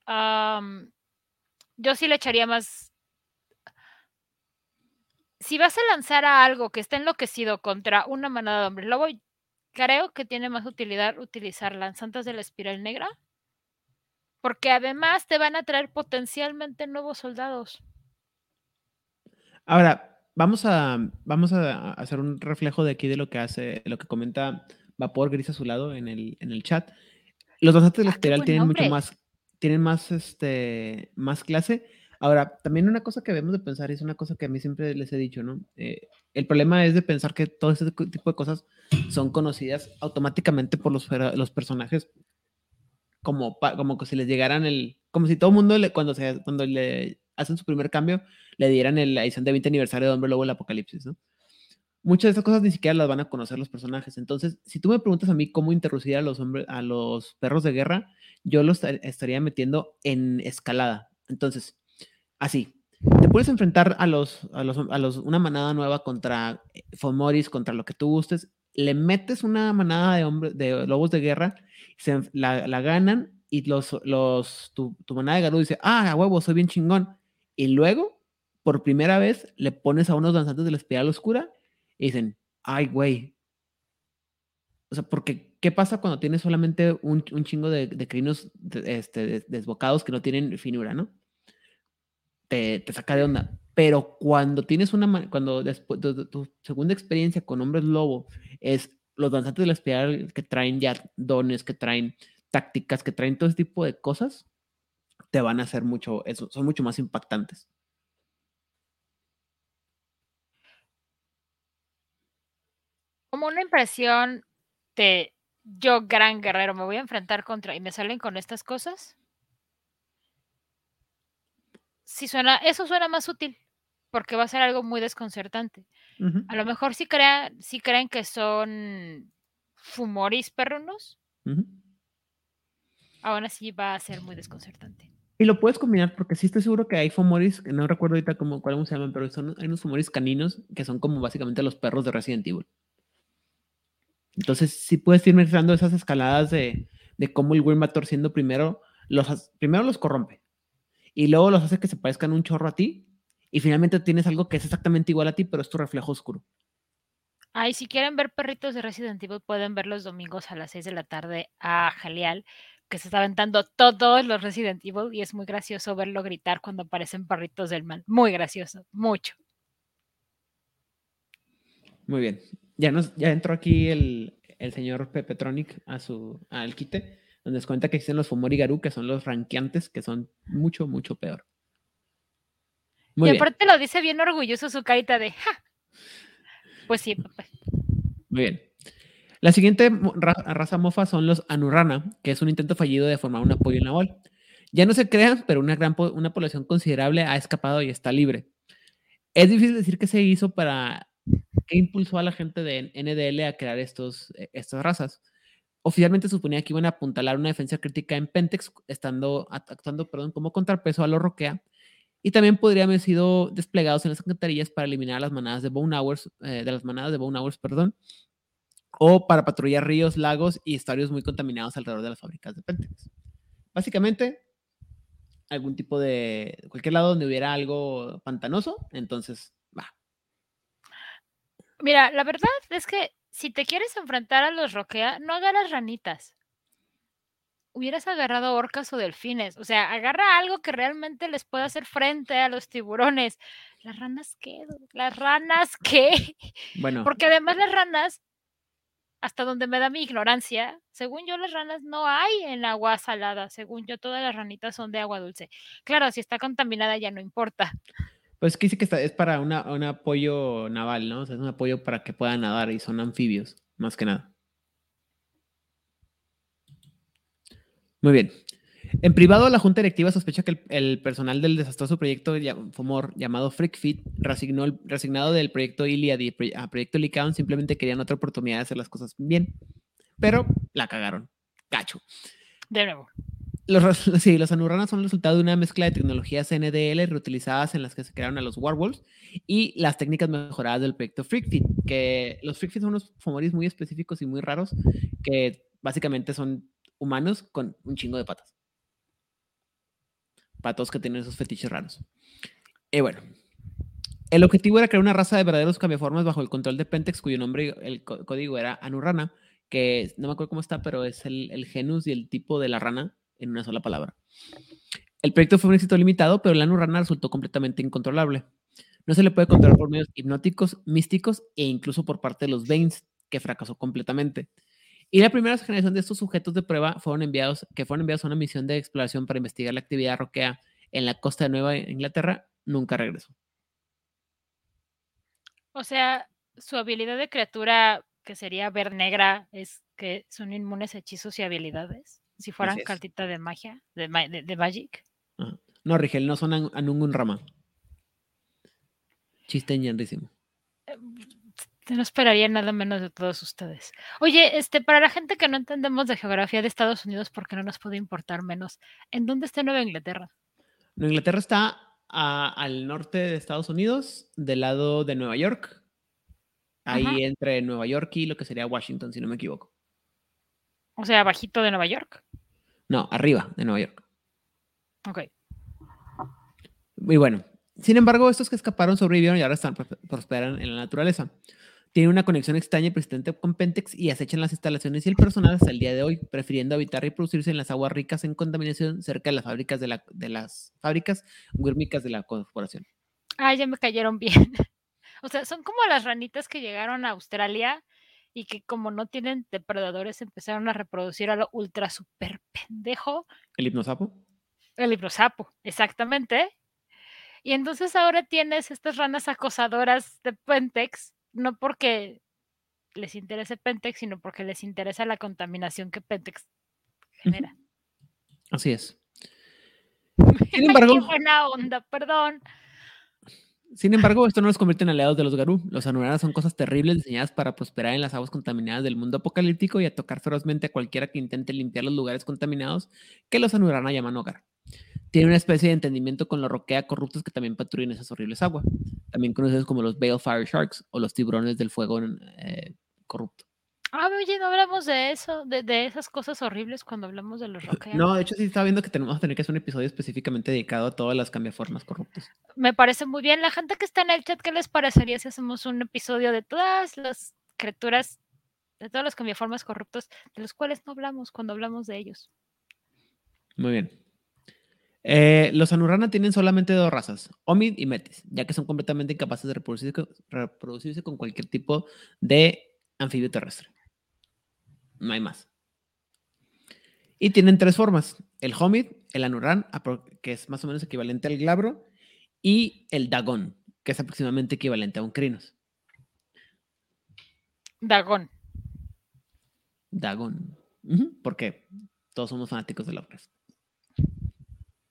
Um, yo sí le echaría más. Si vas a lanzar a algo que está enloquecido contra una manada de hombres lobo, creo que tiene más utilidad utilizar lanzantes de la espiral negra. Porque además te van a traer potencialmente nuevos soldados. Ahora, vamos a, vamos a hacer un reflejo de aquí de lo que hace, lo que comenta Vapor Gris a su lado en el, en el chat. Los de espiral ah, tienen nombre. mucho más tienen más, este, más clase. Ahora, también una cosa que debemos de pensar, y es una cosa que a mí siempre les he dicho, ¿no? Eh, el problema es de pensar que todo este tipo de cosas son conocidas automáticamente por los, los personajes como, como que si les llegaran el, como si todo el mundo le, cuando, se, cuando le hacen su primer cambio, le dieran el- la edición de 20 aniversario de Hombre Lobo el Apocalipsis, ¿no? Muchas de estas cosas ni siquiera las van a conocer los personajes. Entonces, si tú me preguntas a mí cómo introducir a los, hombres, a los perros de guerra, yo los esta- estaría metiendo en escalada. Entonces, así, te puedes enfrentar a los, a los, a los, una manada nueva contra eh, Fomoris, contra lo que tú gustes, le metes una manada de hombres, de lobos de guerra, la, ganan y los, los, tu, tu manada de Garú dice, ah, huevo, soy bien chingón. Y luego, por primera vez, le pones a unos danzantes de la espiral oscura y dicen, ay, güey. O sea, porque, ¿qué pasa cuando tienes solamente un, un chingo de, de crinos este, des- desbocados que no tienen finura, ¿no? Te, te saca de onda. Pero cuando tienes una, cuando después, tu- tu segunda experiencia con hombres lobo es los danzantes de la espiral que traen ya dones, que traen tácticas, que traen todo ese tipo de cosas, te van a hacer mucho, eso, son mucho más impactantes. Como una impresión de yo, gran guerrero, me voy a enfrentar contra y me salen con estas cosas. Sí suena, eso suena más útil, porque va a ser algo muy desconcertante. A lo mejor si crean, si creen que son fumoris perrunos, ujú. aún así va a ser muy desconcertante. Y lo puedes combinar porque sí estoy seguro que hay Fomoris, que no recuerdo ahorita cómo, cómo se llaman, pero son, hay unos Fomoris caninos que son como básicamente los perros de Resident Evil. Entonces sí puedes ir mezclando esas escaladas de, de cómo el Wyrmator siendo primero, los, primero los corrompe y luego los hace que se parezcan un chorro a ti y finalmente tienes algo que es exactamente igual a ti, pero es tu reflejo oscuro. Ay, si quieren ver perritos de Resident Evil, pueden ver los domingos a las 6 de la tarde a Jaleal, que se está aventando todos los Resident Evil y es muy gracioso verlo gritar cuando aparecen perritos del mal. Muy gracioso, mucho. Muy bien. Ya, nos, ya entró aquí el, el señor Pepetronic a su, al quite, donde nos cuenta que existen los Fomori Garu, que son los ranqueantes, que son mucho, mucho peor. Muy y bien, aparte lo dice bien orgulloso su carita de ¡ja! Pues sí, papá. muy bien. La siguiente raza mofa son los Anurana, que es un intento fallido de formar un apoyo en la OL. Ya no se crean, pero una gran po- una población considerable ha escapado y está libre. Es difícil decir qué se hizo para qué impulsó a la gente de NDL a crear estos, eh, estas razas. Oficialmente suponía que iban a apuntalar una defensa crítica en Pentex, estando, act- actuando perdón, como contrapeso a los Roquea, y también podrían haber sido desplegados en las alcantarillas para eliminar las manadas de Bone Hours, eh, de las manadas de Bone Hours, perdón, o para patrullar ríos, lagos y estadios muy contaminados alrededor de las fábricas de Pentex. Básicamente, algún tipo de, cualquier lado donde hubiera algo pantanoso, entonces, va. Mira, la verdad es que si te quieres enfrentar a los Roquea, no agarras ranitas. Hubieras agarrado orcas o delfines. O sea, agarra algo que realmente les pueda hacer frente a los tiburones. ¿Las ranas qué? ¿Las ranas qué? Bueno, Porque además las ranas, hasta donde me da mi ignorancia, según yo las ranas no hay en agua salada. Según yo todas las ranitas son de agua dulce. Claro, si está contaminada ya no importa. pues que dice que está- es para una, un apoyo naval, ¿no? O sea, es un apoyo para que puedan nadar y son anfibios, más que nada. Muy bien. En privado, la junta directiva sospecha que el, el personal del desastroso proyecto FOMOR llamado FreakFit, resignó el, resignado del proyecto Iliad y proye- a proyecto Lycaon, simplemente querían otra oportunidad de hacer las cosas bien, pero la cagaron. Cacho. De nuevo. Los, sí, los anurranas son el resultado de una mezcla de tecnologías NDL reutilizadas en las que se crearon a los Warwolves y las técnicas mejoradas del proyecto FreakFit, que los FreakFit son unos fomoris muy específicos y muy raros que básicamente son humanos con un chingo de patas. Patos que tienen esos fetiches raros. Y bueno, el objetivo era crear una raza de verdaderos cambiaformas bajo el control de Pentex, cuyo nombre, el có- código era Anurrana, que no me acuerdo cómo está, pero es el, el genus y el tipo de la rana en una sola palabra. El proyecto fue un éxito limitado, pero la Anurrana resultó completamente incontrolable. No se le puede controlar por medios hipnóticos, místicos e incluso por parte de los Banes, que fracasó completamente. Y la primera generación de estos sujetos de prueba fueron enviados, que fueron enviados a una misión de exploración para investigar la actividad roquea en la costa de Nueva Inglaterra, nunca regresó. O sea, su habilidad de criatura, que sería ver negra, es que son inmunes a hechizos y habilidades. Si fueran cartita de magia, de, ma- de- de Magic. No, Rigel, no son an- Anungun Rama. Chiste ñandísimo. No esperaría nada menos de todos ustedes. Oye, este, para la gente que no entendemos de geografía de Estados Unidos, porque no nos puede importar menos, ¿en dónde está Nueva Inglaterra? Nueva Inglaterra está a- al norte de Estados Unidos, del lado de Nueva York. Ahí Ajá. entre Nueva York y lo que sería Washington, si no me equivoco. O sea, bajito de Nueva York. No, arriba de Nueva York. Ok. Muy bueno. Sin embargo, estos que escaparon sobrevivieron y ahora están pros- prosperan en la naturaleza. Tienen una conexión extraña y persistente con Pentex y acechan las instalaciones y el personal hasta el día de hoy, prefiriendo habitar y producirse en las aguas ricas en contaminación cerca de las fábricas de, la- de las fábricas guérmicas de la corporación. Ah, ya me cayeron bien. O sea, son como las ranitas que llegaron a Australia y que como no tienen depredadores empezaron a reproducir a lo ultra super pendejo ¿El hipnosapo? el hipnosapo, exactamente. Y entonces ahora tienes estas ranas acosadoras de Pentex, no porque les interese Pentex, sino porque les interesa la contaminación que Pentex genera. Así es. Sin embargo, qué buena onda, perdón. Sin embargo, esto no los convierte en aliados de los Garú. Los Anuranas son cosas terribles diseñadas para prosperar en las aguas contaminadas del mundo apocalíptico y atacar ferozmente a cualquiera que intente limpiar los lugares contaminados que los Anurana llaman hogar. Tienen una especie de entendimiento con los roquea corruptos que también patrullan esas horribles aguas, también conocidos como los Balefire Sharks o los tiburones del fuego eh, corrupto. Ah, oye, no hablamos de eso, de, de esas cosas horribles cuando hablamos de los roqueanos. No, de hecho sí estaba viendo que tenemos que tener que hacer un episodio específicamente dedicado a todas las cambiaformas corruptas. Me parece muy bien. La gente que está en el chat, ¿qué les parecería si hacemos un episodio de todas las criaturas, de todos los cambiaformas corruptos, de los cuales no hablamos cuando hablamos de ellos? Muy bien. Eh, los Anurana tienen solamente dos razas, Omid y Metis, ya que son completamente incapaces de reproducirse con, reproducirse con cualquier tipo de anfibio terrestre. No hay más. Y tienen tres formas: el Homid, el Anuran, que es más o menos equivalente al glabro, y el Dagon, que es aproximadamente equivalente a un Crinos. Dagon. Dagon. Uh -huh, porque todos somos fanáticos de Lovecraft.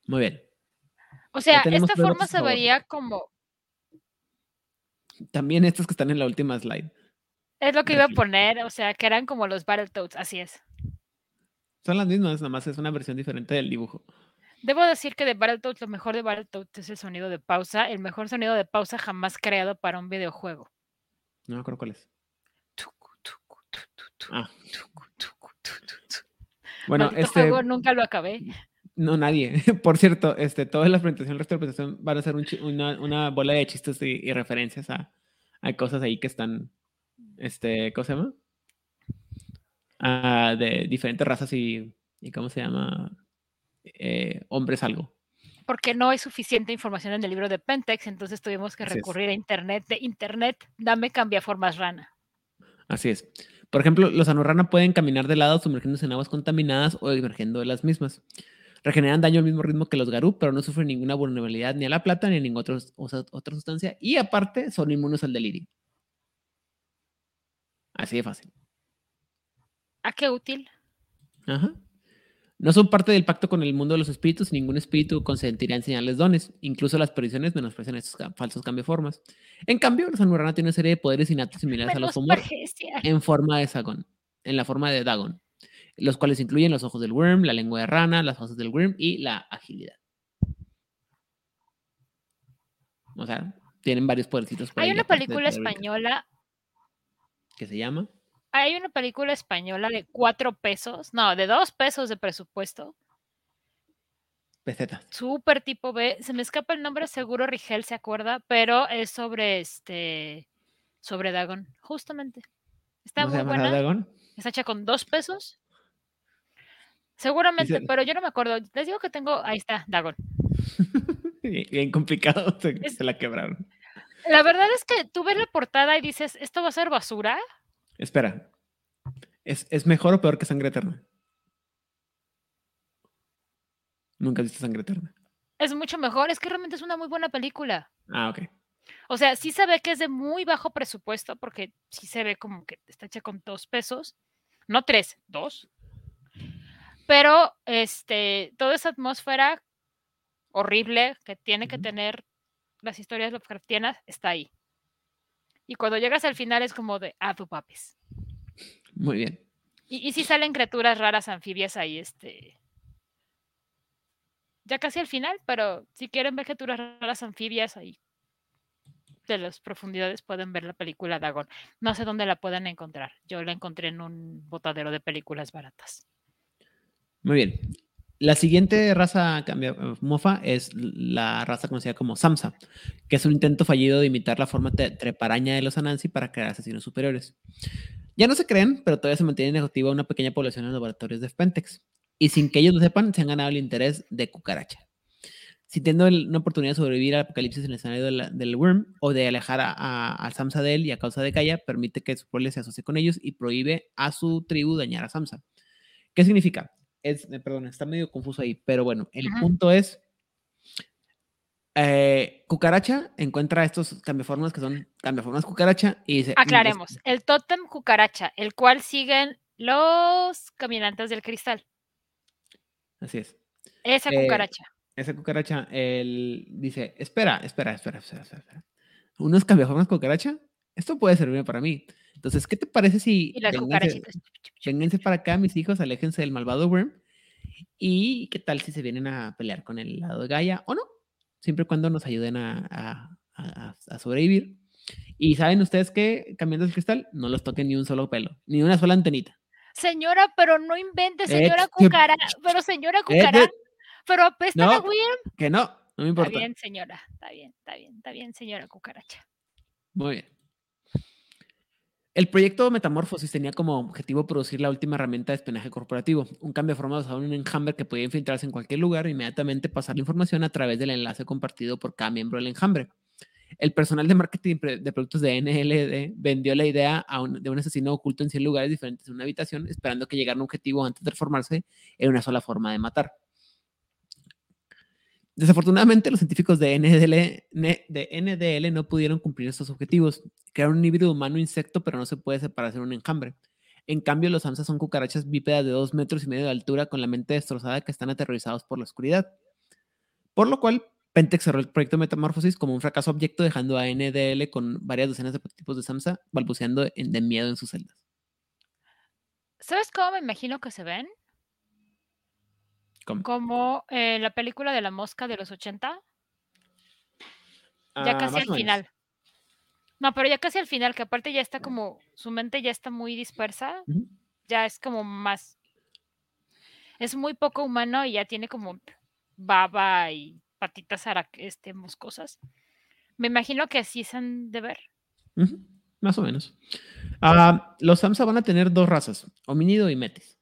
Muy bien. O sea, esta forma se vería como. También estos que están en la última slide. Es lo que iba a poner, o sea, que eran como los Battletoads, así es. Son las mismas, nada más es una versión diferente del dibujo. Debo decir que de Battletoads, lo mejor de Battletoads es el sonido de pausa, el mejor sonido de pausa jamás creado para un videojuego. No me acuerdo cuál es. Ah. Bueno, Maldito este juego nunca lo acabé. No, nadie. Por cierto, este, toda la presentación, la presentación van a ser un una, una, bola de chistes y, y referencias a, a, cosas ahí que están, este, ¿cómo se llama? Uh, de diferentes razas y, y ¿cómo se llama? Eh, hombres algo. Porque no hay suficiente información en el libro de Pentex, entonces tuvimos que Así recurrir es. a internet. De internet, dame cambia formas rana. Así es. Por ejemplo, los anorrana pueden caminar de lado sumergiéndose en aguas contaminadas o emergiendo de las mismas. Regeneran daño al mismo ritmo que los Garú, pero no sufren ninguna vulnerabilidad ni a la plata ni a ninguna otra, otra sustancia. Y aparte, son inmunes al delirio. Así de fácil. ¿A qué útil? Ajá. No son parte del pacto con el mundo de los espíritus. Ningún espíritu consentirá enseñarles dones. Incluso las predicciones menosprecian estos falsos cambios En cambio, los Anurana tienen una serie de poderes innatos similares a los Homor en forma de Sagon, en la forma de Dagon, los cuales incluyen los ojos del Worm, la lengua de rana, las fauces del Worm y la agilidad. O sea, tienen varios podercitos. Hay una película española que se llama hay una película española de cuatro pesos, no, de dos pesos de presupuesto. Pesetas. Súper tipo B. Se me escapa el nombre, seguro Rigel se acuerda, pero es sobre este. Sobre Dagon, justamente. Está ¿No muy se llama buena. Dagon? Está hecha con dos pesos. Seguramente, pero yo no me acuerdo. Les digo que tengo. Ahí está, Dagon. Bien complicado, se, Es- se la quebraron. La verdad es que tú ves la portada y dices, ¿esto va a ser basura? Espera. ¿Es, ¿Es mejor o peor que Sangre Eterna? Nunca has visto Sangre Eterna. Es mucho mejor. Es que realmente es una muy buena película. Ah, ok. O sea, sí se ve que es de muy bajo presupuesto, porque sí se ve como que está hecha con dos pesos, no tres, dos. Pero este, toda esa atmósfera horrible que tiene que tener las historias Lovecraftianas está ahí. Y cuando llegas al final es como de, ah, tu papis. Muy bien. Y, y sí salen criaturas raras anfibias ahí, este. Ya casi al final, pero si quieren ver criaturas raras anfibias ahí de las profundidades pueden ver la película Dagon. No sé dónde la pueden encontrar. Yo la encontré en un botadero de películas baratas. Muy bien. La siguiente raza cambia, mofa es la raza conocida como Samsa, que es un intento fallido de imitar la forma treparaña de los Anansi para crear asesinos superiores. Ya no se creen, pero todavía se mantiene negativa una pequeña población en los laboratorios de Pentex. Y sin que ellos lo sepan, se han ganado el interés de Cucaracha. Sintiendo una oportunidad de sobrevivir al apocalipsis en el escenario del Worm o de alejar a, a, a Samsa de él y a causa de Gaia, permite que su pueblo se asocie con ellos y prohíbe a su tribu dañar a Samsa. ¿Qué significa? Es, eh, perdón, está medio confuso ahí, pero bueno, el punto es, eh, Cucaracha encuentra estos cambiaformas que son cambiaformas Cucaracha y dice... "Mm, Aclaremos, el tótem cucaracha, el cual siguen los caminantes del cristal. Así es. Esa Eh, cucaracha. Esa cucaracha, él dice, espera, espera, espera, espera, espera, espera. ¿Unos cambiaformas cucaracha? Esto puede servirme para mí. Entonces, ¿qué te parece si Y las vénganse, para acá, mis hijos, aléjense del malvado Worm? ¿Y qué tal si se vienen a pelear con el lado de Gaia o no? Siempre y cuando nos ayuden a, a- a- a sobrevivir. Y saben ustedes que, cambiando el cristal, no los toquen ni un solo pelo, ni una sola antenita. Señora, pero no invente, Eh, señora ch- cucaracha. Pero señora Eh, cucaracha. eh, Pero apesta no, Wyrm. que no, no me Está importa. bien, señora. Está bien, está bien, está bien, señora cucaracha. Muy bien. El proyecto Metamorfosis tenía como objetivo producir la última herramienta de espionaje corporativo, un cambio de forma basado en un enjambre que podía infiltrarse en cualquier lugar e inmediatamente pasar la información a través del enlace compartido por cada miembro del enjambre. El personal de marketing de productos de NLD vendió la idea a un- de un asesino oculto en 100 lugares diferentes en una habitación, esperando que llegara un objetivo antes de transformarse en una sola forma de matar. Desafortunadamente, los científicos de NDL, de NDL no pudieron cumplir estos objetivos. Crearon un híbrido humano-insecto, pero no se puede separar en un enjambre. En cambio, los AMSA son cucarachas bípedas de dos metros y medio de altura con la mente destrozada que están aterrorizados por la oscuridad. Por lo cual, Pentex cerró el proyecto Metamorfosis como un fracaso abyecto, dejando a NDL con varias docenas de prototipos de SAMSA balbuceando de miedo en sus celdas. ¿Sabes cómo me imagino que se ven? ¿Cómo? Como eh, la película de la mosca de los 80. Ya Ah, casi al final. No, pero ya casi al final, que aparte ya está como, su mente ya está muy dispersa, ya es como más, es muy poco humano y ya tiene como baba y patitas este, moscosas. Me imagino que así se han de ver. Más o menos. Ah, los SAMSA van a tener dos razas, homínido y metis.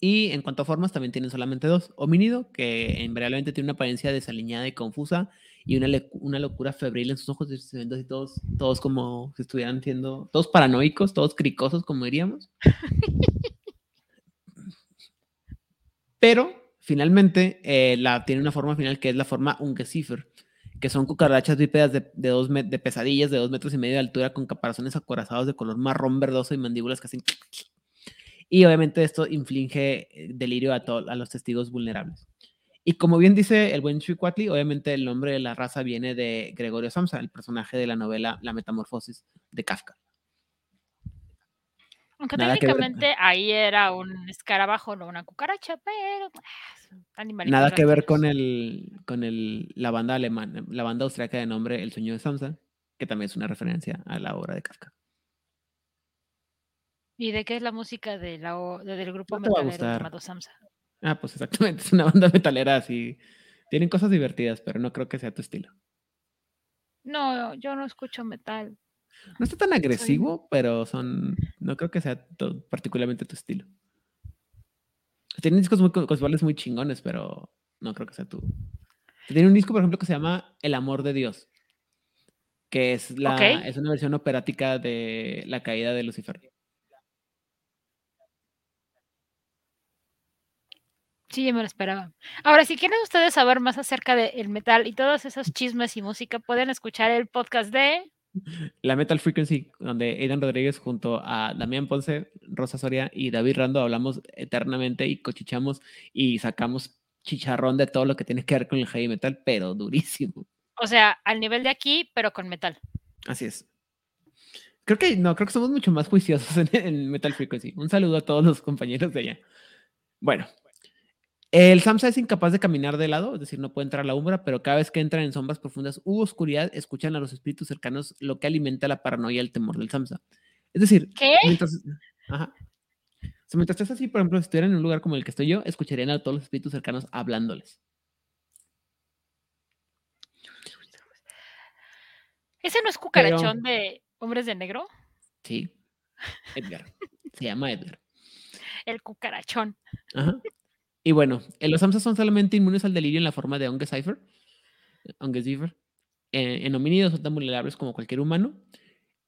Y en cuanto a formas, también tienen solamente dos. Homínido, que invariablemente tiene una apariencia desaliñada y confusa y una, una locura febril en sus ojos, y se ven así todos, todos como si estuvieran siendo, todos paranoicos, todos cricosos, como diríamos. Pero finalmente eh, la, tiene una forma final que es la forma Ungeziefer, que son cucarachas bípedas de, de, dos de pesadillas de dos metros y medio de altura con caparazones acorazados de color marrón verdoso y mandíbulas que hacen... Y obviamente esto inflige eh, delirio a, to- a los testigos vulnerables. Y como bien dice el buen Chuicuatli, obviamente el nombre de la raza viene de Gregorio Samsa, el personaje de la novela La Metamorfosis de Kafka. Aunque Nada técnicamente ahí era un escarabajo, no una cucaracha, pero ah, Nada que ver con, el, con el, la banda alemana, la banda austriaca de nombre El sueño de Samsa, que también es una referencia a la obra de Kafka. ¿Y de qué es la música de la, de- del grupo No metalero llamado Samsa? Ah, pues exactamente, es una banda metalera así. Tienen cosas divertidas, pero no creo que sea tu estilo. No, yo no escucho metal. No está tan agresivo, pero son. No creo que sea particularmente tu estilo. Tienen discos muy co- conceptuales muy chingones, pero no creo que sea tu. Tiene un disco, por ejemplo, que se llama El amor de Dios, que es, la, es una versión operática de La caída de Lucifer. Sí, ya me lo esperaba. Ahora, si quieren ustedes saber más acerca del metal y todos esos chismes y música, pueden escuchar el podcast de La Metal Frequency, donde Aidan Rodríguez junto a Damián Ponce, Rosa Soria y David Rando hablamos eternamente y cochichamos y sacamos chicharrón de todo lo que tiene que ver con el heavy metal, pero durísimo. O sea, al nivel de aquí, pero con metal. Así es. Creo que no, creo que somos mucho más juiciosos en, en Metal Frequency. Un saludo a todos los compañeros de allá. Bueno, el Samsa es incapaz de caminar de lado, es decir, no puede entrar a la umbra, pero cada vez que entran en sombras profundas u oscuridad, escuchan a los espíritus cercanos, lo que alimenta la paranoia y el temor del Samsa. Es decir, ¿Qué? mientras, ajá. O sea, mientras estés así, por ejemplo, si estuvieran en un lugar como el que estoy yo, escucharían a todos los espíritus cercanos hablándoles. ¿Ese no es cucarachón de hombres de negro? Sí, Edgar. Se llama Edgar. El cucarachón. Ajá. Y bueno, eh, los Samsas son solamente inmunes al delirio en la forma de Onge Cipher. Onge Cipher. Eh, en homínidos son tan vulnerables como cualquier humano.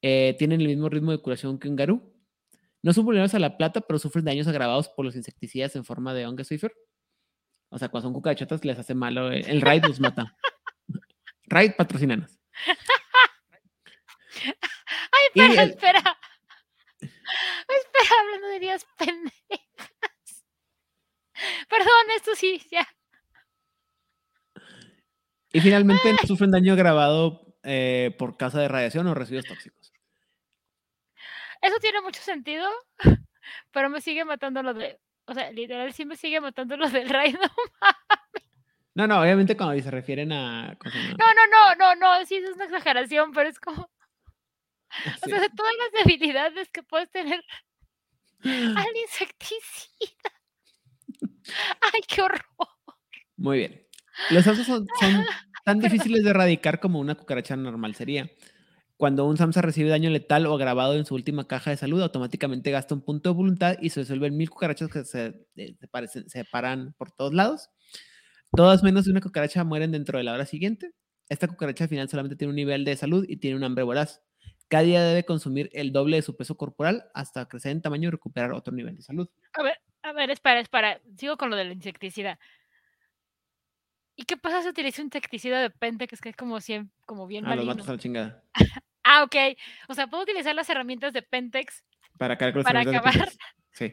Eh, tienen el mismo ritmo de curación que un garú. No son vulnerables a la plata, pero sufren daños agravados por los insecticidas en forma de Onge Cipher. O sea, cuando son cucarachotas les hace malo. eh, El raid los mata. raid patrocinanos. Ay, espera, el- espera. Espera, hablando de días pendejas. Perdón, esto sí, ya. Y finalmente sufren daño agravado eh, por causa de radiación o residuos tóxicos. Eso tiene mucho sentido, pero me sigue matando lo de. O sea, literal, sí me sigue matando lo del raid. ¿no? No, obviamente cuando se refieren a... No, no, no, no, no, sí, eso es una exageración, pero es como. O Sí. sea, todas las debilidades que puedes tener al insecticida. Ay, qué horror. Muy bien. Los samsas son, son tan difíciles de erradicar como una cucaracha normal sería. Cuando un samsa recibe daño letal o agravado en su última caja de salud, automáticamente gasta un punto de voluntad y se disuelven mil cucarachas que se, eh, se parecen- se paran por todos lados. Todas menos de una cucaracha mueren dentro de la hora siguiente. Esta cucaracha al final solamente tiene un nivel de salud y tiene un hambre voraz. Cada día debe consumir el doble de su peso corporal hasta crecer en tamaño y recuperar otro nivel de salud. A ver, a ver, espera, espera. Sigo con lo del insecticida. ¿Y qué pasa si utilizo un insecticida de pente que es que es como, siem- como bien Ah, los matas a la chingada. Ah, ok. O sea, puedo utilizar las herramientas de Pentex. Para Para de acabar. Pentex. Sí.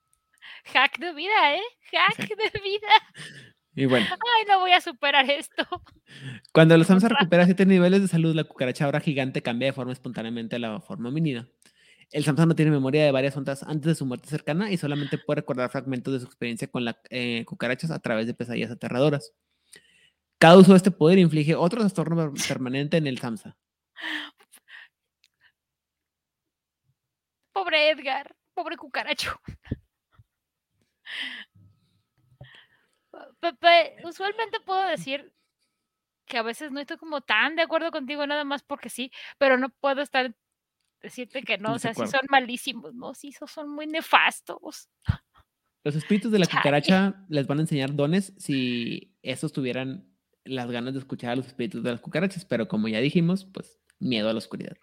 Hack de vida, ¿eh? Hack Sí. de vida. Y bueno, Ay, no voy a superar esto. Cuando los Samsa recupera 7 niveles de salud, la cucaracha ahora gigante cambia de forma espontáneamente a la forma homínida. El Samsa no tiene memoria de varias ondas antes de su muerte cercana y solamente puede recordar fragmentos de su experiencia con las cucarachas a través de pesadillas aterradoras. Cada uso de este poder inflige otro trastorno per- permanente en el Samsa. Pobre Edgar. Pobre cucaracho. Pepe, usualmente puedo decir que a veces no estoy como tan de acuerdo contigo nada más porque sí, pero no puedo estar decirte que no, o sea, sí son malísimos, no, sí esos son muy nefastos. Los espíritus de la Chale. cucaracha les van a enseñar dones si estos tuvieran las ganas de escuchar a los espíritus de las cucarachas, pero como ya dijimos, pues miedo a la oscuridad.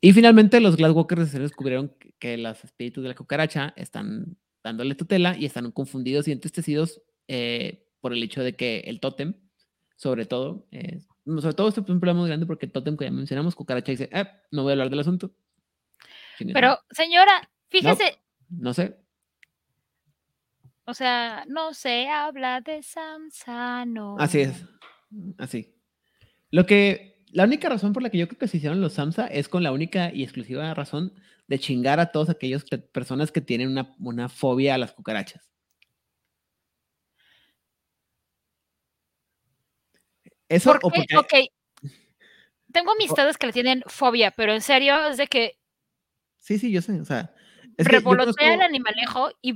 Y finalmente los Glasswalkers descubrieron que- los espíritus de la cucaracha están dándole tutela y están confundidos y entristecidos eh, por el hecho de que el tótem, sobre todo, eh, sobre todo este es un problema muy grande porque el tótem que ya mencionamos, cucaracha dice, "Eh, no voy a hablar del asunto. Pero, señora, fíjese, no sé, o sea, no se habla de Samsano. Así es. Así. Lo que. La única razón por la que yo creo que se hicieron los Samsa es con la única y exclusiva razón de chingar a todas aquellas pe- personas que tienen una, una fobia a las cucarachas. Eso o Porque, tengo amistades que le tienen fobia, pero en serio es de que Sí, sí, yo sé. O sea. Es que yo revolotea el conozco- animalejo y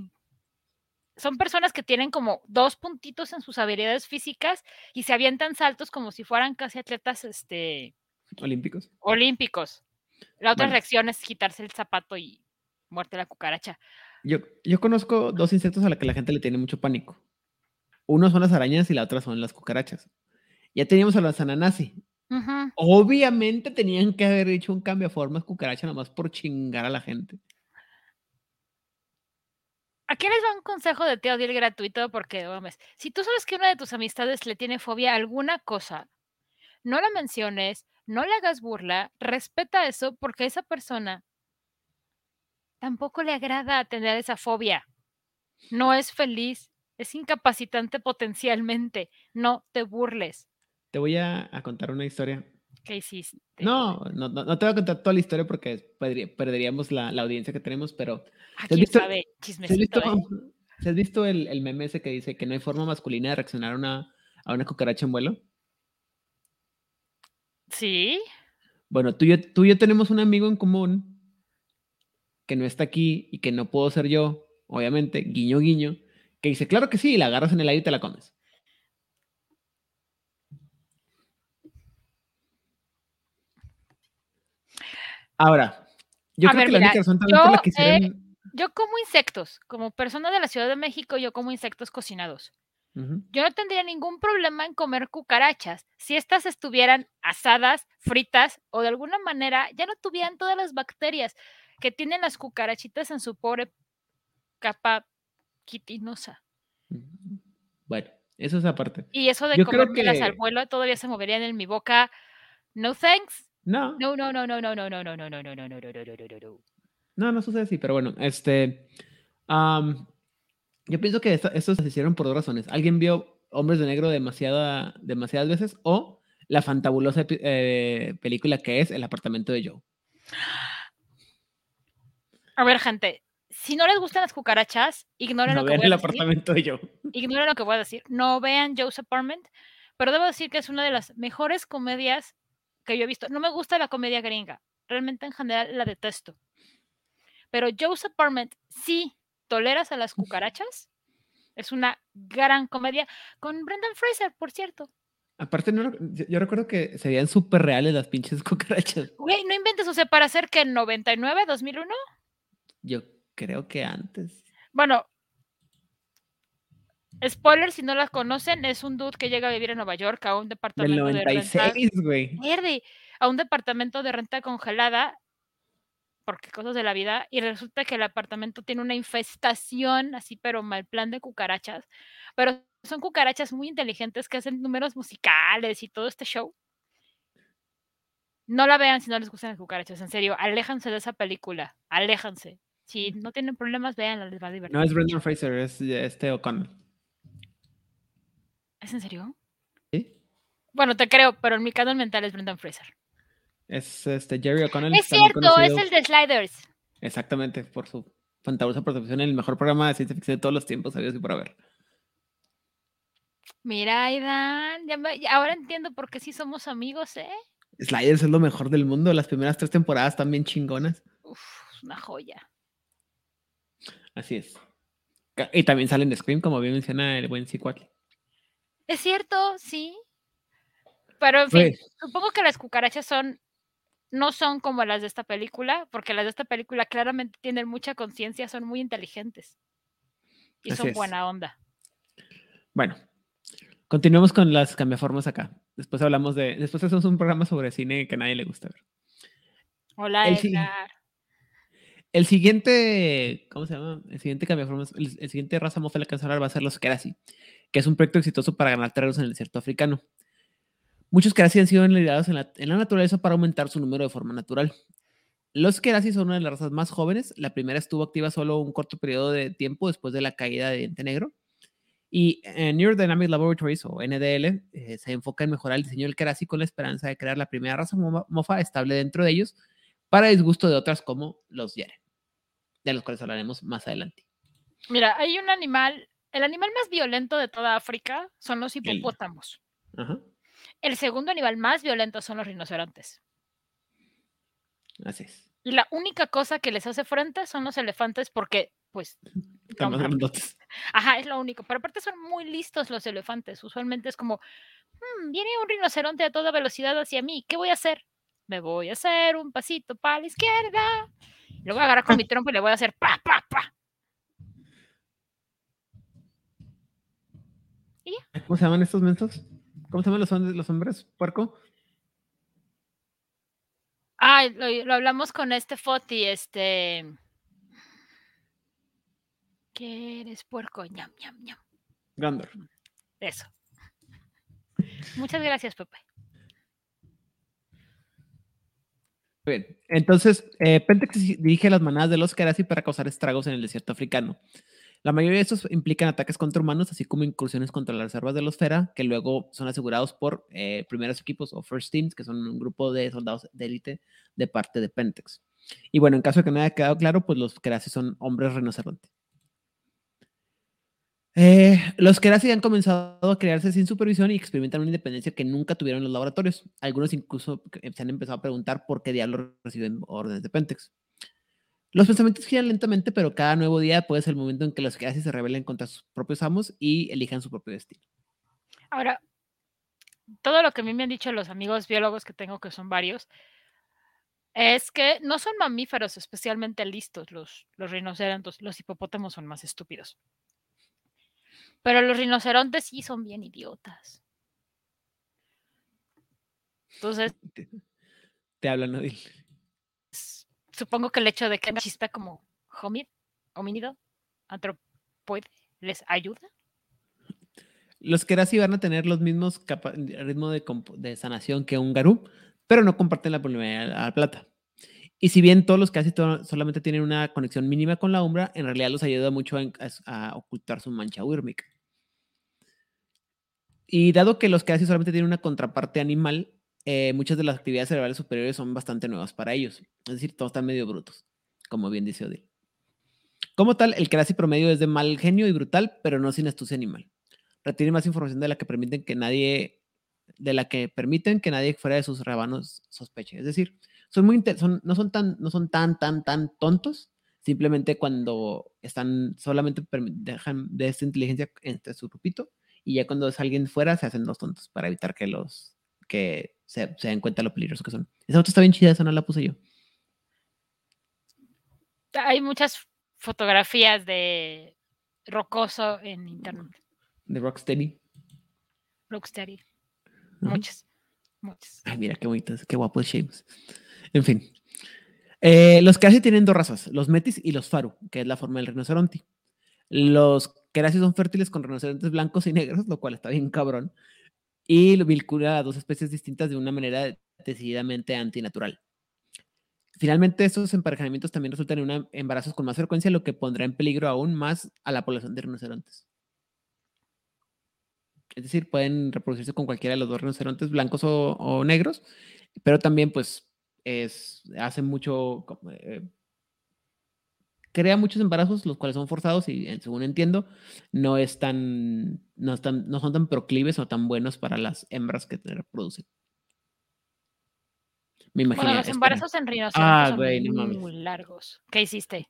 son personas que tienen como dos puntitos en sus habilidades físicas y se avientan saltos como si fueran casi atletas este, olímpicos. olímpicos. La otra Bueno. reacción es quitarse el zapato y muerte la cucaracha. Yo, yo conozco dos insectos a los que la gente le tiene mucho pánico. Uno son las arañas y la otra son las cucarachas. Ya teníamos a los ananasi. Obviamente tenían que haber hecho un cambio de formas cucaracha nomás por chingar a la gente. Aquí les va un consejo de Teo Diel gratuito porque, mames, si tú sabes que una de tus amistades le tiene fobia a alguna cosa, no la menciones, no le hagas burla, respeta eso porque a esa persona tampoco le agrada tener esa fobia. No es feliz Es incapacitante potencialmente. No te burles. Te voy a, a contar una historia. ¿Qué hiciste? No, no, no, no te voy a contar toda la historia porque perdería- perderíamos la, la audiencia que tenemos, pero Ah, ¿Has quién visto- sabe, ¿sí has chismecito, visto, ¿eh? sí has visto el, el meme ese que dice que no hay forma masculina de reaccionar a una, a una cucaracha en vuelo? Sí. Bueno, tú y, yo, tú y yo tenemos un amigo en común que no está aquí y que no puedo ser yo, obviamente, guiño, guiño, que dice, claro que sí, la agarras en el aire y te la comes. Ahora, yo A creo ver, que la mira, única razón por la yo, que hicieron... Yo como insectos. Como persona de la Ciudad de México, yo como insectos cocinados. Yo no tendría ningún problema en comer cucarachas si estas estuvieran asadas, fritas o de alguna manera ya no tuvieran todas las bacterias que tienen las cucarachitas en su pobre capa quitinosa. Bueno, eso es aparte. Y eso de Yo creo comérmelas al que- vuelo todavía se moverían en mi boca. No thanks. No, No, no, no, no, no, no, no, no, no, no, no, no, no, no, no, no, no, no. No, no sucede así, pero bueno, este. yo pienso que esto- estos se hicieron por dos razones. Alguien vio Hombres de Negro demasiada, demasiadas veces o la fantabulosa eh, película que es El apartamento de Joe. A ver, gente, si no les gustan las cucarachas, ignoren No lo que vean voy a El decir. apartamento de Joe. ignoren lo que voy a decir. No vean Joe's Apartment, pero debo decir que es una de las mejores comedias que yo he visto. No me gusta la comedia gringa, realmente en general la detesto. Pero Joe's Apartment, si toleras a las cucarachas, es una gran comedia con Brendan Fraser, por cierto. Aparte, no, yo recuerdo que se veían súper reales las pinches cucarachas. Güey, no inventes, o sea, para hacer que en 99, 2001, Yo creo que antes. bueno, spoiler si no las conocen, es un dude que llega a vivir en Nueva York a un departamento de renta 96, güey. Verde, a un departamento de renta congelada, porque cosas de la vida, y resulta que el apartamento tiene una infestación, así, pero mal plan de cucarachas, pero son cucarachas muy inteligentes que hacen números musicales y todo este show. No la vean si no les gustan las cucarachas, en serio, aléjanse de esa película, aléjanse. Si no tienen problemas, véanla, les va a divertir. No es. Brendan Fraser, es este O'Connell. ¿Es en serio? ¿Sí? Bueno, te creo, pero en mi canon mental es Brendan Fraser. Es este Jerry O'Connell. Es también cierto, es el de Sliders. Exactamente, por su fantabulosa participación en el mejor programa de ciencia ficción de todos los tiempos, sabidos y por haber. Mira, Aidan, ya me- ya ahora entiendo por qué sí somos amigos, ¿eh? Sliders es lo mejor del mundo. Las primeras tres temporadas están bien chingonas. Uf, es una joya. Así es. Y también salen de Scream, como bien menciona el buen Cicuatl. Es cierto, sí. Pero en fin, Güey, supongo que las cucarachas son, no son como las de esta película, porque las de esta película claramente tienen mucha conciencia, son muy inteligentes. Y son es. buena onda. Bueno, continuemos con las cambiaformas acá. Después hablamos de. Después hacemos un programa sobre cine que a nadie le gusta ver. Hola, El Edgar. El siguiente. ¿Cómo se llama? El siguiente cambiaformas. El, el siguiente raza mofa de la que vamos a hablar va a ser los Kerasi, que es un proyecto exitoso para ganar terrenos en el desierto africano. Muchos Kerasi han sido enlidados en la, en la naturaleza para aumentar su número de forma natural. Los Kerasi son una de las razas más jóvenes. La primera estuvo activa solo un corto periodo de tiempo después de la caída de Diente Negro. Y eh, Neurodynamic Laboratories, o NDL, eh, se enfoca en mejorar el diseño del Kerasi con la esperanza de crear la primera raza mo- mofa estable dentro de ellos, para disgusto de otras como los Yeren, de los cuales hablaremos más adelante. Mira, hay un animal, el animal más violento de toda África son los El- hipopótamos. Ajá, El segundo animal más violento son los rinocerontes. así es. Y la única cosa que les hace frente son los elefantes porque, pues, Están más grandotes. ajá, es lo único. Pero aparte son muy listos los elefantes. Usualmente es como, "Hmm, viene un rinoceronte a toda velocidad hacia mí. ¿Qué voy a hacer? Me voy a hacer un pasito para la izquierda. Lo voy a agarrar con mi trompo y le voy a hacer pa, pa, pa. ¿Cómo se llaman estos mensos? ¿Cómo se llaman los, hom- los hombres? ¿Puerco? Ah, lo, lo hablamos con este Foti, este. ¿Qué eres, puerco? ñam, ñam, ñam. Gondor. Eso. Muchas gracias, Pepe. Bien. Entonces, eh, Pentex dirige las manadas de los Kerasi para causar estragos en el desierto africano. La mayoría de estos implican ataques contra humanos, así como incursiones contra las reservas de la esfera, que luego son asegurados por eh, primeros equipos o first teams, que son un grupo de soldados de élite de parte de Pentex. Y bueno, en caso de que no haya quedado claro, pues los Kerasi son hombres rinoceronte. Eh, los Kerasi han comenzado a crearse sin supervisión y experimentan una independencia que nunca tuvieron en los laboratorios. Algunos incluso se han empezado a preguntar por qué diablos reciben órdenes de Pentex. Los pensamientos giran lentamente, pero cada nuevo día puede ser el momento en que los Kerasi se rebelen contra sus propios amos y elijan su propio destino. Ahora, todo lo que a mí me han dicho los amigos biólogos que tengo, que son varios, es que no son mamíferos especialmente listos los, los rinocerontes, los hipopótamos son más estúpidos. Pero los rinocerontes sí son bien idiotas. Entonces. Te, te hablan, Odil. Supongo que el hecho de que chispa como homínido, antropoide, les ayuda. Los Kerasi van a tener los mismos ritmos de, de, sanación que un Garú, pero no comparten la polimorfia a la plata. Y si bien todos los Kerasi solamente tienen una conexión mínima con la umbra, en realidad los ayuda mucho a, a ocultar su mancha wírmica. Y dado que los Kerasi solamente tienen una contraparte animal, eh, muchas de las actividades cerebrales superiores son bastante nuevas para ellos. Es decir, todos están medio brutos, como bien dice Odil. Como tal, el Kerasi promedio es de mal genio y brutal, pero no sin astucia animal. Retiene más información de la que permiten que nadie, de la que permiten que nadie fuera de sus rebanos sospeche. Es decir, son muy son, no son tan, no son tan, tan, tan tontos. Simplemente cuando están, solamente dejan de esta inteligencia entre su grupito y ya cuando es alguien fuera se hacen los tontos para evitar que los, que se, se den cuenta lo peligrosos que son. Esa foto está bien chida, esa no la puse yo. Hay muchas fotografías de Rocoso en internet. De Rocksteady. Rocksteady. Muchas. Muchas. Ay, mira qué bonitas, qué guapo es James. En fin. Eh, los Kerasi tienen dos razas, los Metis y los Faru, que es la forma del rinoceronte. Los Kerasi son fértiles con rinocerontes blancos y negros, lo cual está bien cabrón. Y lo vincula a dos especies distintas de una manera decididamente antinatural. Finalmente, estos emparejamientos también resultan en embarazos con más frecuencia, lo que pondrá en peligro aún más a la población de rinocerontes. Es decir, pueden reproducirse con cualquiera de los dos rinocerontes, blancos o, negros, pero también, pues, es, hace mucho, eh, crea muchos embarazos, los cuales son forzados y, según entiendo, no, es tan, no, están, no son tan proclives o tan buenos para las hembras que reproducen. Me imagino. Bueno, los embarazos en rinocerontes ah, son muy largos. ¿Qué hiciste?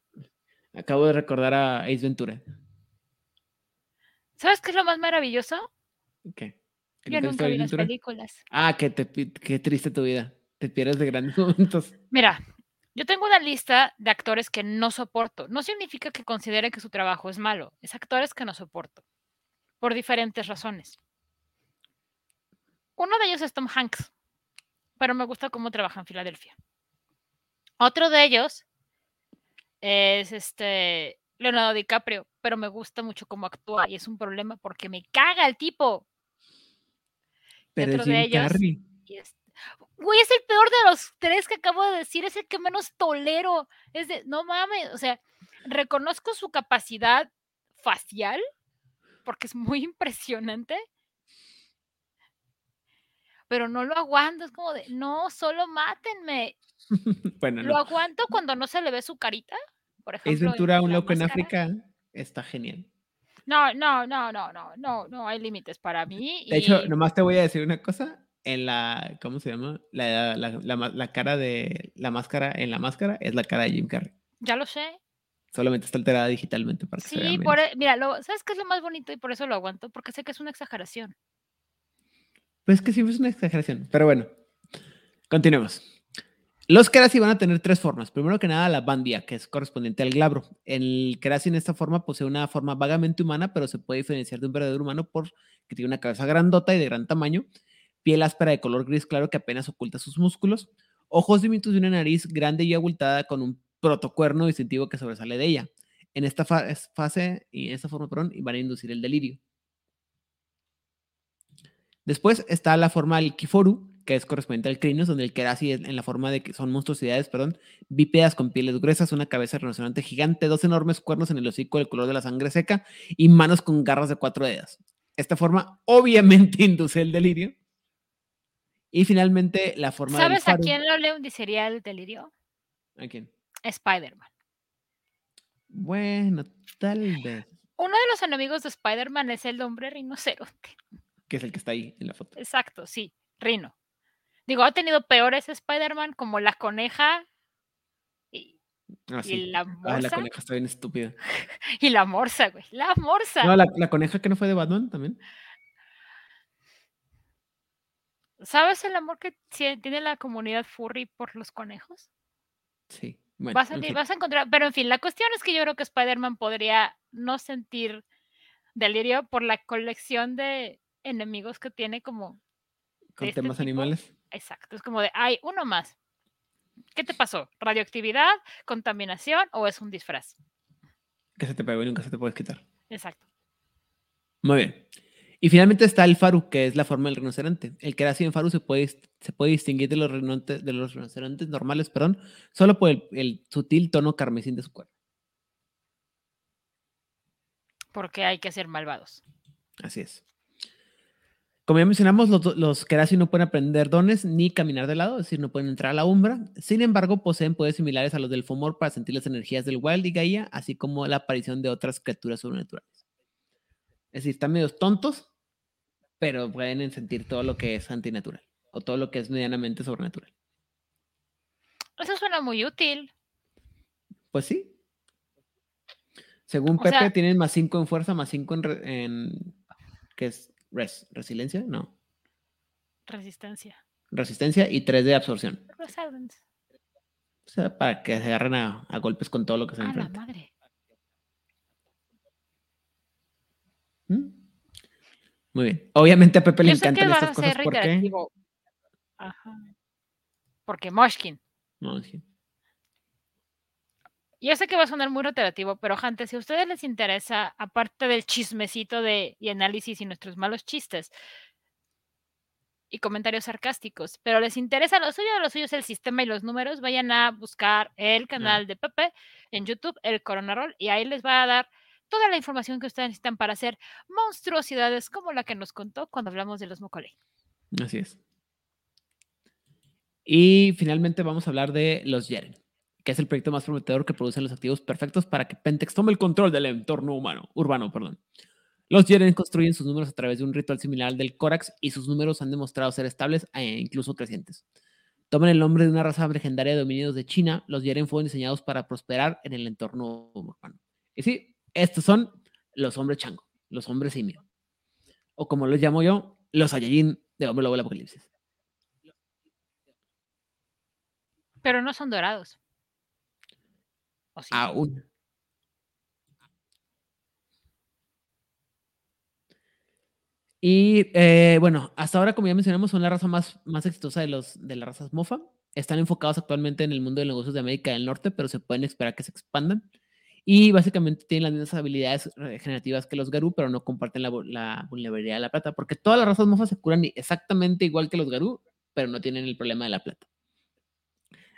Acabo de recordar a Ace Ventura. ¿Sabes qué es lo más maravilloso? ¿Qué? Yo nunca vi las películas. Ah, qué, qué triste tu vida. Te pierdes de grandes momentos. Mira, yo tengo una lista de actores que no soporto. No significa que considere que su trabajo es malo. Es actores que no soporto. Por diferentes razones. Uno de ellos es Tom Hanks pero me gusta cómo trabaja en Filadelfia. Otro de ellos es este Leonardo DiCaprio, pero me gusta mucho cómo actúa y es un problema porque me caga el tipo. Pero otro de ellos, es, güey, es el peor de los tres que acabo de decir, es el que menos tolero. Es de, no mames, o sea, reconozco su capacidad facial porque es muy impresionante, pero no lo aguanto, es como de, no, solo mátenme. bueno, lo aguanto cuando no se le ve su carita, por ejemplo. Es Ventura, un loco en África, está genial. No, no, no, no, no, no, no hay límites para mí. De hecho, nomás te voy a decir una cosa, en la, ¿cómo se llama? La, la, la, cara de la máscara, en la máscara es la cara de Jim Carrey. Ya lo sé. Solamente está alterada digitalmente para que sí, se por, e, mira, lo, ¿sabes qué es lo más bonito? Y por eso lo aguanto, porque sé que es una exageración. Pues que siempre es una exageración. Pero bueno, continuemos. Los Kerasi van a tener tres formas. Primero que nada, la bandia, que es correspondiente al glabro. El Kerasi en esta forma posee una forma vagamente humana, pero se puede diferenciar de un verdadero humano porque tiene una cabeza grandota y de gran tamaño, piel áspera de color gris claro que apenas oculta sus músculos, ojos diminutos y una nariz grande y abultada con un protocuerno distintivo que sobresale de ella. En esta fase y en esta forma, perdón, van a inducir el delirio. Después está la forma del Kiforu, que es correspondiente al Crinos, donde el Kerasi en la forma de que son monstruosidades, perdón, bípedas con pieles gruesas, una cabeza rinoceronte gigante, dos enormes cuernos en el hocico del color de la sangre seca y manos con garras de cuatro dedos. Esta forma obviamente induce el delirio. Y finalmente la forma ¿Sabes a quién lo le el delirio? ¿A quién? Spider-Man. Bueno, tal vez. Uno de los enemigos de Spider-Man es el hombre rinoceronte. Que es el que está ahí en la foto. Exacto, sí, Rino. Digo, ha tenido peores Spider-Man como la coneja y, Ah, y sí. la Ah, morsa. la coneja está bien estúpida. y la morsa, güey. La morsa. No, la, la coneja que no fue de Batman también. ¿Sabes el amor que tie- tiene la comunidad furry por los conejos? Sí. Bueno, vas, a, en ti- fin. vas a encontrar, pero en fin, la cuestión es que yo creo que Spider-Man podría no sentir delirio por la colección de enemigos que tiene como con este temas tipo. animales. Exacto, es como de, hay uno más. ¿Qué te pasó? ¿Radioactividad? ¿Contaminación? ¿O es un disfraz? Que se te pegó y nunca se te puedes quitar. Exacto. Muy bien. Y finalmente está el faru, que es la forma del rinoceronte. El que en faru se puede, dist- se puede distinguir de los, rinocerontes, de los rinocerontes normales, perdón, solo por el, el sutil tono carmesín de su cuerpo. Porque hay que ser malvados. Así es. Como ya mencionamos, los, los Kerasi no pueden aprender dones ni caminar de lado, es decir, no pueden entrar a la umbra. Sin embargo, poseen poderes similares a los del Fomor para sentir las energías del Wild y Gaia, así como la aparición de otras criaturas sobrenaturales. Es decir, están medios tontos, pero pueden sentir todo lo que es antinatural o todo lo que es medianamente sobrenatural. Eso suena muy útil. Pues sí. Según O Pepe, sea- tienen más 5 en fuerza, más 5 en, re- en. ¿Qué es? Res, ¿Resiliencia? No. Resistencia. Resistencia y 3 de absorción. Resilience. O sea, para que se agarren a, a golpes con todo lo que se enfrenta. madre. ¿Mm? Muy bien. Obviamente a Pepe le encantan estas cosas. ser ¿Por qué? reiterativo. Ajá. Porque Moshkin. Sí. Yo sé que va a sonar muy reiterativo, pero gente, si a ustedes les interesa, aparte del chismecito de, y análisis y nuestros malos chistes y comentarios sarcásticos, pero les interesa lo suyo, lo suyo es el sistema y los números, vayan a buscar el canal de Pepe en YouTube, el Corona Roll, y ahí les va a dar toda la información que ustedes necesitan para hacer monstruosidades como la que nos contó cuando hablamos de los Mocolei. Así es. Y finalmente vamos a hablar de los Yeren, que es el proyecto más prometedor que producen los activos perfectos para que Pentex tome el control del entorno humano, urbano. Perdón. Los Yeren construyen sus números a través de un ritual similar al del Corax y sus números han demostrado ser estables e incluso crecientes. Toman el nombre de una raza legendaria de dominios de China. Los Yeren fueron diseñados para prosperar en el entorno urbano. Y sí, estos son los hombres chango, los hombres simio. O como los llamo yo, los Saiyajin de Hombre Lobo del Apocalipsis. Pero no son dorados. ¿O sí? Aún. Y eh, bueno, hasta ahora, como ya mencionamos, son la raza más, más exitosa de, los, de las razas mofa. Están enfocados actualmente en el mundo de negocios de América del Norte, pero se pueden esperar que se expandan. Y básicamente tienen las mismas habilidades regenerativas que los Garú, pero no comparten la, vu- la vulnerabilidad de la plata, porque todas las razas mofas se curan exactamente igual que los Garú, pero no tienen el problema de la plata.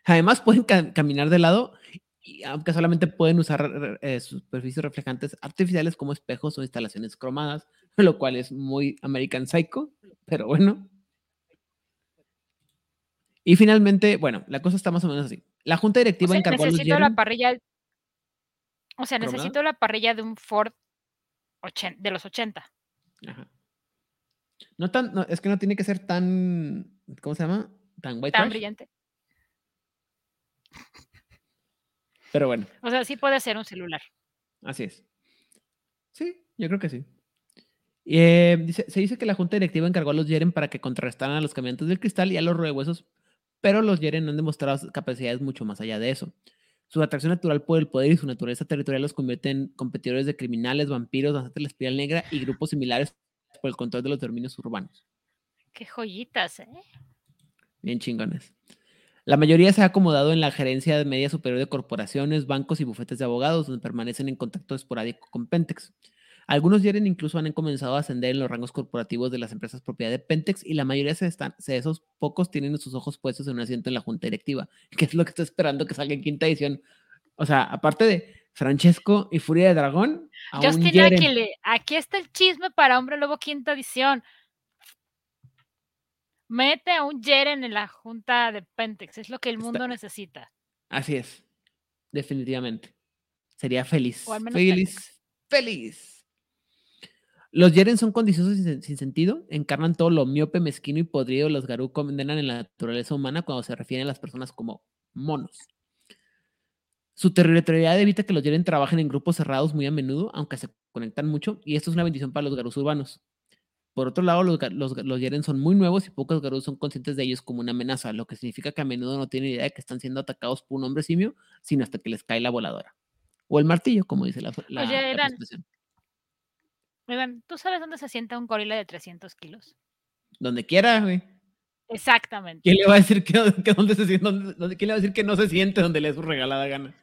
Además, pueden ca- caminar de lado, y aunque solamente pueden usar eh, superficies reflejantes artificiales como espejos o instalaciones cromadas, lo cual es muy American Psycho, pero bueno. Y finalmente, bueno, la cosa está más o menos así. La junta O directiva sea, encargó a los necesito la Yeren- parrilla. O sea, necesito la parrilla de un Ford de los 80. Ajá. No tan, no, es que no tiene que ser tan, ¿cómo se llama? Tan white Tan trash, brillante. pero bueno, O sea, sí puede ser un celular. así es. Sí, yo creo que sí. Eh, dice- se dice que la junta directiva encargó a los Yeren para que contrarrestaran a los caminantes del cristal y a los rodehuesos, pero los Yeren han demostrado capacidades mucho más allá de eso. Su atracción natural por el poder y su naturaleza territorial los convierte en competidores de criminales, vampiros, danzantes de la espiral negra y grupos similares por el control de los dominios urbanos. Qué joyitas, ¿eh? Bien chingones. La mayoría se ha acomodado en la gerencia de media superior de corporaciones, bancos y bufetes de abogados, donde permanecen en contacto esporádico con Pentex. Algunos Yeren incluso han comenzado a ascender en los rangos corporativos de las empresas propiedad de Pentex y la mayoría de, están, de esos pocos tienen sus ojos puestos en un asiento en la junta directiva, que es lo que está esperando que salga en quinta edición. O sea, aparte de Francesco y Furia de Dragón, Justin. Aquile, aquí está el chisme para Hombre Lobo quinta edición. Mete a un Jeren en la junta de Pentex, es lo que el Está- mundo necesita. Así es, definitivamente. Sería feliz. O al menos feliz. Feliz. Los Yeren son codiciosos sin, sen- sin sentido, encarnan todo lo miope, mezquino y podrido los Garú condenan en la naturaleza humana cuando se refieren a las personas como monos. Su territorialidad evita que los Yeren trabajen en grupos cerrados muy a menudo, aunque se conectan mucho, y esto es una bendición para los Garús urbanos. Por otro lado, los, los, Yeren son muy nuevos y pocos Garús son conscientes de ellos como una amenaza, lo que significa que a menudo no tienen idea de que están siendo atacados por un hombre simio, sino hasta que les cae la voladora. O el martillo, como dice la, la, Oye, la. Oigan, ¿tú sabes dónde se sienta un gorila de 300 kilos? Donde quiera, güey. Exactamente. ¿Quién le va a decir que, que dónde se siente? dónde- dónde- ¿Quién le va a decir que no se siente donde le dé su regalada gana?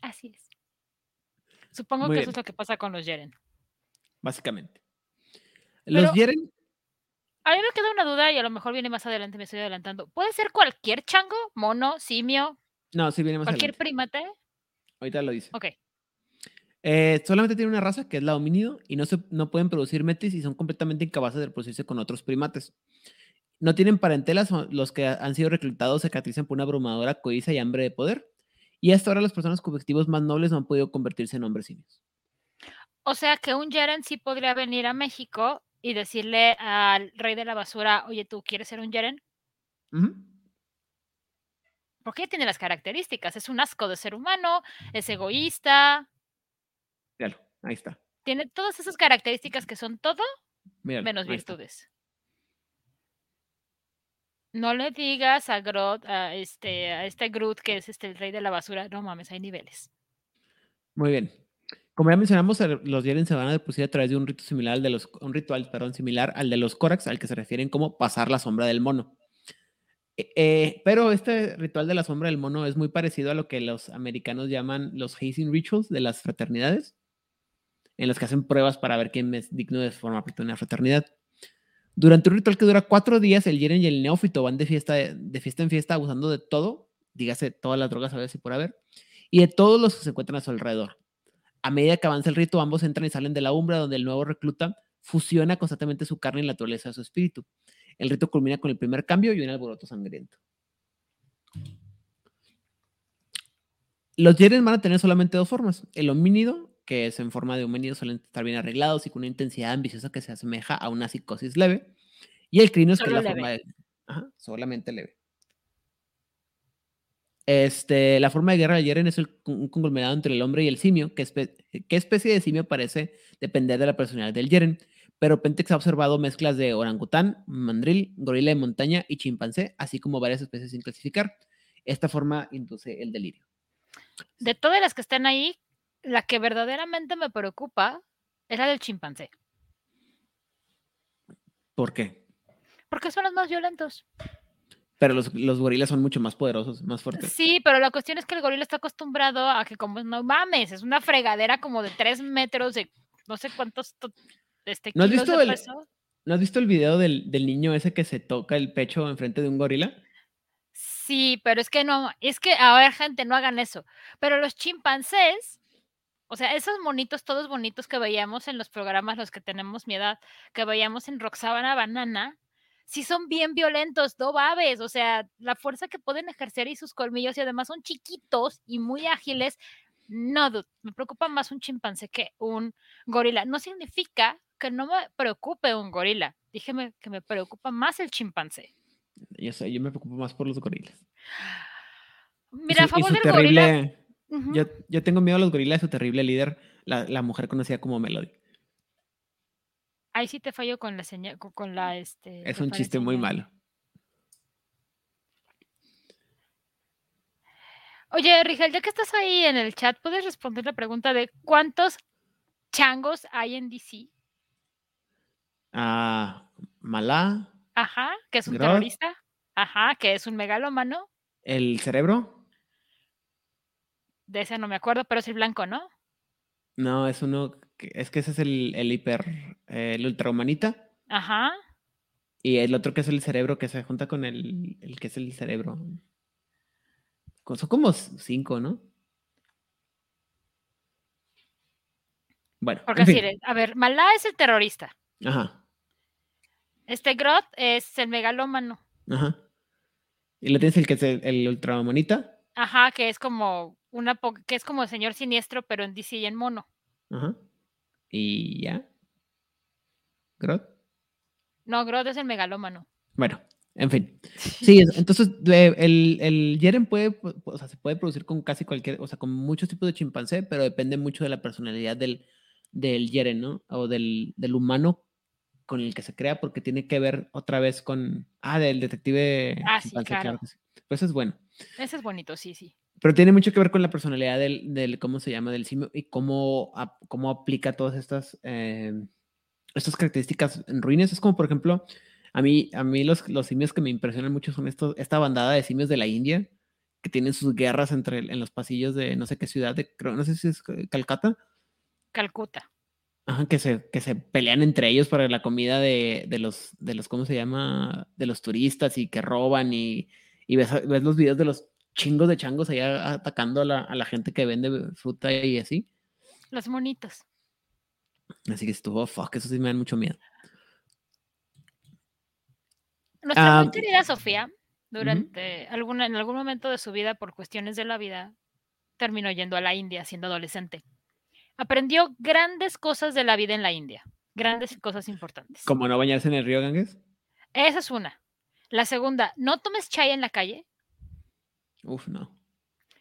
Así es. Supongo Muy que bien. eso es lo que pasa con los Jeren. Básicamente. Los Pero- Yeren, A mí me queda una duda y a lo mejor viene más adelante, me estoy adelantando. ¿Puede ser cualquier chango, mono, simio, no, sí viene más cualquier adelante. primate? Ahorita lo dice. Ok. Eh, solamente tiene una raza que es la homínido y no, se, no pueden producir metis y son completamente incapaces de reproducirse con otros primates. No tienen parentelas, los que han sido reclutados se caracterizan por una abrumadora codicia y hambre de poder. Y hasta ahora las personas con objetivos más nobles no han podido convertirse en hombres simios. O sea que un Jeren sí podría venir a México y decirle al rey de la basura, oye, ¿tú quieres ser un Jeren? Ujú. Porque tiene las características. Es un asco de ser humano, es egoísta, Míralo, ahí está. tiene todas esas características que son todo míralo, menos virtudes. No le digas a Groot, a este, a este Groot que es este el rey de la basura, no mames, hay niveles. Muy bien. Como ya mencionamos, el- los Yeren se van a depositar a través de un rito similar al de los, un ritual, perdón, similar al de los Korax, al que se refieren como pasar la sombra del mono. Eh, eh, pero este ritual de la sombra del mono es muy parecido a lo que los americanos llaman los hazing rituals de las fraternidades, en los que hacen pruebas para ver quién es digno de formar parte de una fraternidad. Durante un ritual que dura cuatro días, el Yeren y el neófito van de fiesta, de fiesta en fiesta abusando de todo, dígase todas las drogas a ver si por haber, y de todos los que se encuentran a su alrededor. A medida que avanza el rito, ambos entran y salen de la umbra donde el nuevo recluta fusiona constantemente su carne y la naturaleza de su espíritu. El rito culmina con el primer cambio y un alboroto sangriento. Los Yeren van a tener solamente dos formas. El homínido, que es en forma de homínido, suelen estar bien arreglados y con una intensidad ambiciosa que se asemeja a una psicosis leve. Y el crinos, que es la leve. forma de... Ajá, solamente leve. Este, la forma de guerra de Yeren es el- un conglomerado entre el hombre y el simio. ¿Qué, espe- qué especie de simio parece depender de la personalidad del Yeren? Pero Pentex ha observado mezclas de orangután, mandril, gorila de montaña y chimpancé, así como varias especies sin clasificar. Esta forma induce el delirio. De todas las que están ahí, la que verdaderamente me preocupa es la del chimpancé, ¿Por qué? porque son los más violentos. Pero los, los gorilas son mucho más poderosos, más fuertes. Sí, pero la cuestión es que el gorila está acostumbrado a que como no mames, es una fregadera como de tres metros de no sé cuántos to- este, ¿No has kilos visto de el- peso. ¿No has visto el video del, del niño ese que se toca el pecho enfrente de un gorila? Sí, pero es que no, es que, a ver, gente, no hagan eso. Pero los chimpancés, o sea, esos monitos todos bonitos que veíamos en los programas, los que tenemos mi edad, que veíamos en Roxabana Banana, sí son bien violentos, no babes, o sea, la fuerza que pueden ejercer y sus colmillos, y además son chiquitos y muy ágiles. No, dude, me preocupa más un chimpancé que un gorila. No significa que no me preocupe un gorila. Dígame que me preocupa más el chimpancé. Yo sé, yo me preocupo más por los gorilas. Y Mira, a favor del gorila. Yo, yo tengo miedo a los gorilas su terrible líder, la, la mujer conocida como Melody. Ahí sí te fallo con la señal, con, la este. Es un chiste muy malo. Oye, Rigel, ya que estás ahí en el chat, ¿puedes responder la pregunta de cuántos changos hay en DC? Ah, Malá, Ajá, que es un terrorista. Ajá, que es un megalómano. el cerebro. De ese no me acuerdo, pero es el blanco, ¿no? No, es uno que- es que ese es el, el hiper, eh, el ultrahumanita. Ajá. Y el otro que es el cerebro, que se junta con el, el que es el cerebro. Son como cinco, ¿no? Bueno, Porque en así, a ver, Malá es el terrorista. Ajá, Este Groth es el megalómano. ajá. Y lo tienes el que es el, el ultrahumanita. Ajá, que es como una que es como el señor siniestro, pero en DC y en mono. Ajá. Y ya. Groth. No, Groth es el megalómano. Bueno, en fin. Sí, es- entonces eh, el, el Yeren puede, pu- o sea, se puede producir con casi cualquier, o sea, con muchos tipos de chimpancé, pero depende mucho de la personalidad del, del Yeren, ¿no? O del, del humano con el que se crea, porque tiene que ver otra vez con, ah, del detective Ah, sí, chimpancé, claro. sí. Pues eso es bueno. Ese es bonito, sí, sí. Pero tiene mucho que ver con la personalidad del, del ¿cómo se llama? Del simio y cómo, cómo aplica todas estas, eh, estas características en ruines. Es como, por ejemplo, a mí, a mí los, los simios que me impresionan mucho son estos, esta bandada de simios de la India que tienen sus guerras entre, en los pasillos de no sé qué ciudad, de, creo, no sé si es Calcata, Calcuta. Ajá, que se, que se pelean entre ellos para la comida de, de los, de los, ¿cómo se llama? De los turistas y que roban y, y ves, ves los videos de los chingos de changos allá atacando a la, a la gente que vende fruta y así. Los monitos. Así que estuvo, fuck, eso sí me da mucho miedo. Nuestra muy Ah, querida Sofía, durante alguna, en algún momento de su vida, por cuestiones de la vida, terminó yendo a la India siendo adolescente. Aprendió grandes cosas de la vida en la India, grandes cosas importantes. Como no bañarse en el río Ganges. Esa es una. La segunda, no tomes chai en la calle. Uf, no.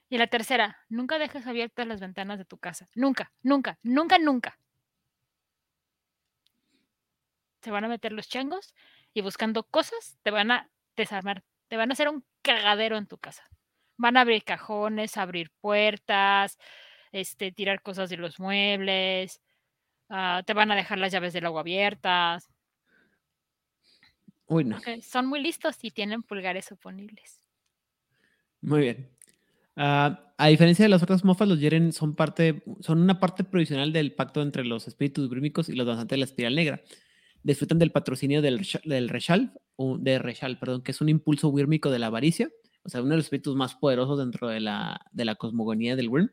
Y la tercera, nunca dejes abiertas las ventanas de tu casa. Nunca, nunca, nunca, nunca. Se van a meter los changos y buscando cosas te van a desarmar, te van a hacer un cagadero en tu casa. Van a abrir cajones, abrir puertas, este, tirar cosas de los muebles, ah, te van a dejar las llaves del agua abiertas. Uy, no. son muy listos y tienen pulgares oponibles. Muy bien. Ah, a diferencia de las otras mofas, los Yeren son parte, son una parte provisional del pacto entre los espíritus grímicos y los danzantes de la espiral negra. Disfrutan del patrocinio del, del Reshal, de Reshal, perdón, que es un impulso wírmico de la avaricia, o sea, uno de los espíritus más poderosos dentro de la, de la cosmogonía del Wyrm.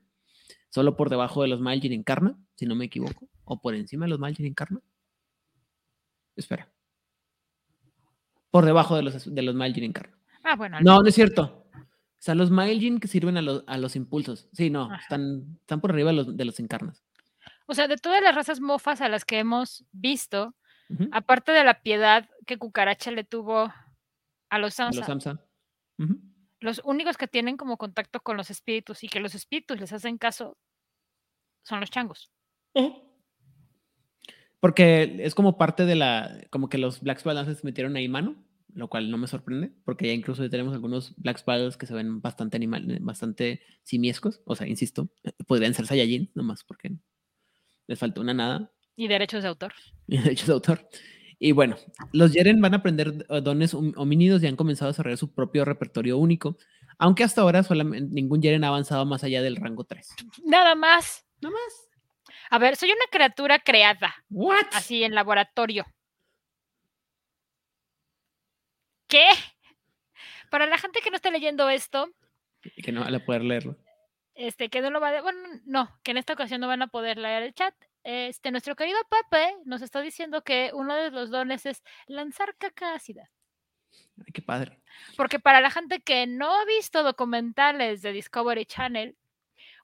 Solo por debajo de los Malgin encarna, si no me equivoco, o por encima de los Malgin encarna. Espera. Por debajo de los, de los Malgin encarna. Ah, bueno, No, no es cierto. O sea, los Mailgin que sirven a los, a los impulsos. Sí, no, Ajá. están, están por arriba de los, de los encarnas. O sea, de todas las razas mofas a las que hemos visto, aparte de la piedad que Cucaracha le tuvo a los a Los Samsa. Ujú. los únicos que tienen como contacto con los espíritus y que los espíritus les hacen caso son los changos. Porque es como parte de la. Como que los Black Spallances metieron ahí mano, lo cual no me sorprende, porque ya incluso ya tenemos algunos Black Spallances que se ven bastante animal, bastante simiescos. O sea, insisto, podrían ser Saiyajin, nomás porque les falta una nada. Y derechos de autor. y derechos de autor. Y bueno, los Yeren van a aprender eh, dones hom- homínidos y han comenzado a desarrollar su propio repertorio único, aunque hasta ahora solamente ningún Yeren ha avanzado más allá del rango 3. Nada más. Nada más. A ver, soy una criatura creada, ¿What? así en laboratorio. ¿Qué? Para la gente que no esté leyendo esto, Y que no van a poder leerlo. este, que no lo va a, bueno, no, que en esta ocasión no van a poder leer el chat. Este, nuestro querido Pepe nos está diciendo que uno de los dones es lanzar caca ácida. Ay, qué padre. Porque para la gente que no ha visto documentales de Discovery Channel,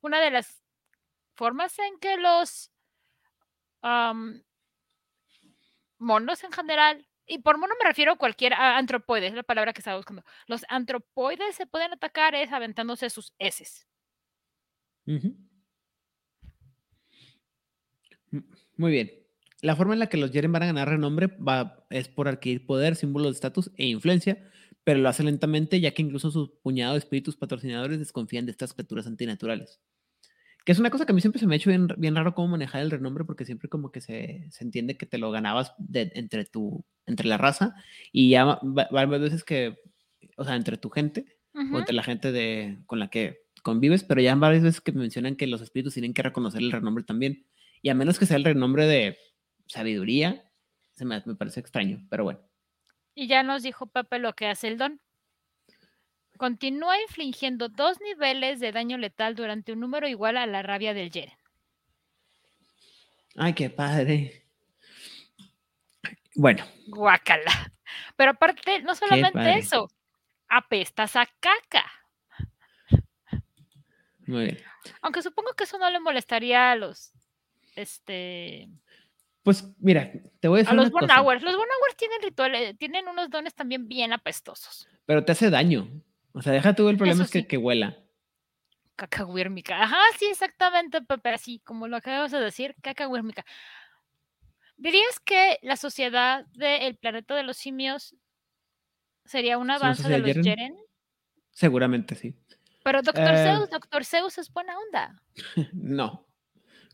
una de las formas en que los monos en general, y por mono me refiero a cualquier a antropoide, es la palabra que estaba buscando. Los antropoides se pueden atacar es aventándose sus heces. Muy bien. La forma en la que los Yeren van a ganar renombre va, es por adquirir poder, símbolos de estatus e influencia, pero lo hace lentamente, ya que incluso su puñado de espíritus patrocinadores desconfían de estas criaturas antinaturales. Que es una cosa que a mí siempre se me ha hecho bien, bien raro cómo manejar el renombre, porque siempre como que se, se entiende que te lo ganabas de- entre, tu, entre la raza, y ya va- va- varias veces que, o sea, entre tu gente, o entre la gente de, con la que convives, pero ya varias veces que mencionan que los espíritus tienen que reconocer el renombre también. Y a menos que sea el renombre de sabiduría, se me, me parece extraño, pero bueno. Y ya nos dijo Pepe lo que hace el don. Continúa infligiendo dos niveles de daño letal durante un número igual a la rabia del Yeren. Ay, qué padre. Bueno, Guácala. Pero aparte, no solamente eso, apestas a caca. muy bien. Aunque supongo que eso no le molestaría a los este Pues mira, te voy a a decir los una cosa, Bonauers. Los Bonauers tienen rituales, tienen unos dones también bien apestosos. pero te hace daño. O sea, deja tú el problema Eso es que, sí. que huela. Caca huírmica. Ajá, sí, exactamente, Pepe, así como lo acabas de decir, caca huírmica. ¿Dirías que la sociedad del planeta de los simios sería un ¿Es una avance de los Yeren? Yeren? Seguramente sí. Pero Doctor Eh. Zeus, Doctor Zeus es buena onda. No.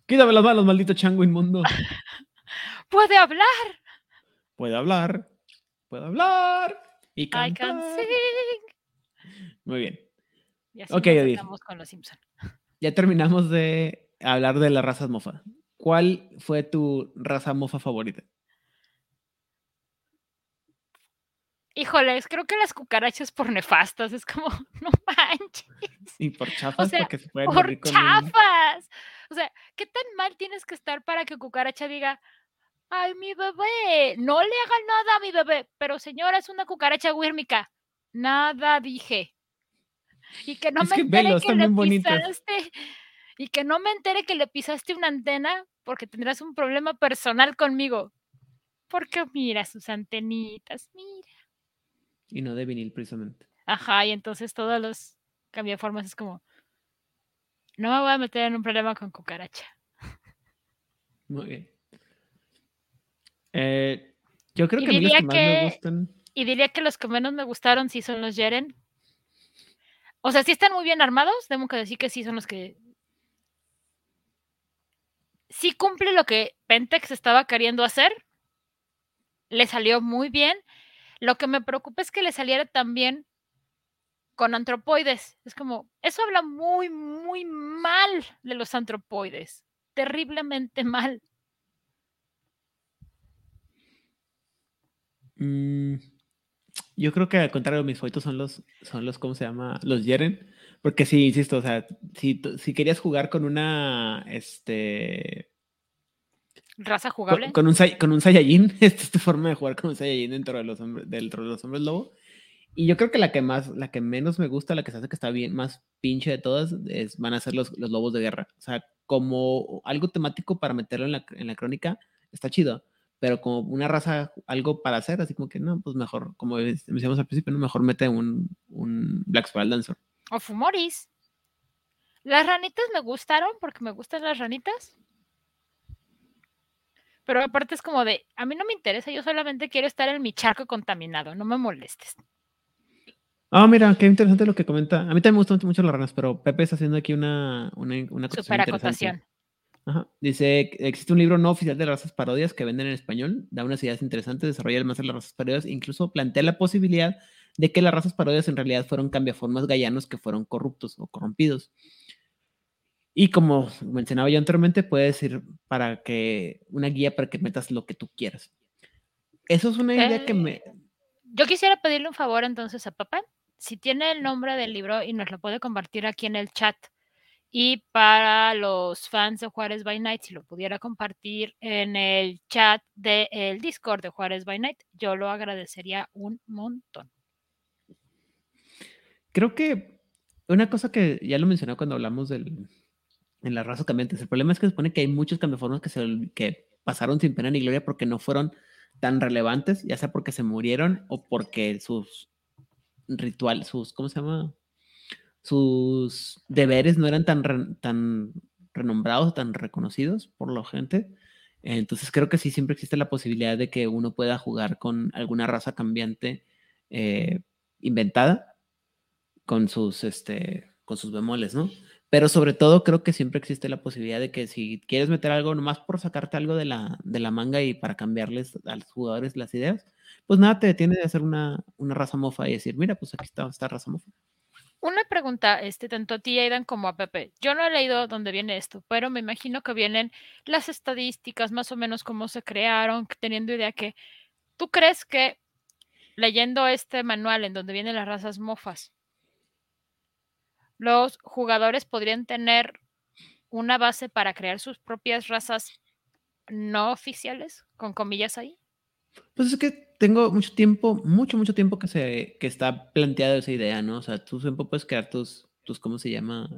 Quítame las manos, maldito chango inmundo. Puede hablar. Puede hablar. Puede hablar. Y I can cantar. sing. Muy bien. Y así con los Simpson. Ya terminamos de hablar de las razas mofa. ¿Cuál fue tu raza mofa favorita? Híjoles, creo que las cucarachas por nefastas es como, no manches, Y por chafas, sea, porque se pueden por morir con un- chafas. O sea, ¿qué tan mal tienes que estar para que cucaracha diga, ay, mi bebé, no le hagan nada a mi bebé, pero señora, es una cucaracha huírmica. Nada dije. Y que no Es me que entere velos, que le pisaste, y que no me entere que le pisaste una antena porque tendrás un problema personal conmigo. Porque mira sus antenitas, mira. Y no de vinil, precisamente. Ajá, y entonces todos los cambiaformas es como, no me voy a meter en un problema con cucaracha. Muy bien. Eh, yo creo Y que a mí los que más me gustan. Y diría que los que menos me gustaron sí son los Yeren. O sea, sí están muy bien armados, tengo que decir que sí son los que... Sí cumple lo que Pentex estaba queriendo hacer. Le salió muy bien. Lo que me preocupa es que le saliera también con antropoides. Es como, eso habla muy, muy mal de los antropoides. Terriblemente mal. Mm, yo creo que al contrario, mis favoritos son los, son los, ¿cómo se llama? Los Yeren. Porque sí, insisto, o sea, si, si querías jugar con una, este, Raza con, jugable. con un, Sai- con un Saiyajin, esta es tu forma de jugar con un Saiyajin dentro de los hombres, dentro de los hombres lobo. Y yo creo que la que más, la que menos me gusta, la que se hace que está bien, más pinche de todas, es, van a ser los, los lobos de guerra. O sea, como algo temático para meterlo en la, en la crónica, está chido. Pero como una raza, algo para hacer, así como que no, pues mejor, como decíamos al principio, no, mejor mete un, un Black Spiral Dancer. O Fumoris. Las ranitas me gustaron porque me gustan las ranitas. Pero aparte es como de, a mí no me interesa, yo solamente quiero estar en mi charco contaminado, no me molestes. Ah, mira, qué interesante lo que comenta. A mí también me gustan mucho las ranas, pero Pepe está haciendo aquí una, una, una acotación Super interesante. acotación. Ajá. Dice, existe un libro no oficial de razas parodias que venden en español, da unas ideas interesantes, desarrolla el más de las razas parodias, incluso plantea la posibilidad de que las razas parodias en realidad fueron cambiaformas gallanos que fueron corruptos o corrompidos. Y como mencionaba yo anteriormente, puede decir para que una guía para que metas lo que tú quieras. Eso es una idea que me... Yo quisiera pedirle un favor entonces a papá, si tiene el nombre del libro y nos lo puede compartir aquí en el chat. Y para los fans de Juárez by Night, si lo pudiera compartir en el chat del Discord de Juárez by Night, yo lo agradecería un montón. Creo que una cosa que ya lo mencioné cuando hablamos del, en las razas cambiantes, el problema es que se supone que hay muchos cambiaformas que, se, que pasaron sin pena ni gloria porque no fueron tan relevantes, ya sea porque se murieron o porque sus rituales, sus, ¿cómo se llama? Sus deberes no eran tan, tan renombrados, tan reconocidos por la gente. Entonces creo que sí siempre existe la posibilidad de que uno pueda jugar con alguna raza cambiante eh, inventada con sus, este, con sus bemoles, ¿no? Pero sobre todo creo que siempre existe la posibilidad de que si quieres meter algo nomás por sacarte algo de la, de la manga y para cambiarles a los jugadores las ideas, pues nada te detiene de hacer una, una raza mofa y decir, mira, pues aquí está esta raza mofa. Una pregunta, este, tanto a ti, Aidan, como a Pepe. Yo no he leído dónde viene esto, pero me imagino que vienen las estadísticas, más o menos cómo se crearon, teniendo idea que tú crees que leyendo este manual en donde vienen las razas mofas, los jugadores podrían tener una base para crear sus propias razas no oficiales, con comillas ahí. Pues es que tengo mucho tiempo, mucho, mucho tiempo que se que está planteada esa idea, ¿no? O sea, tú siempre puedes crear tus, tus ¿cómo se llama?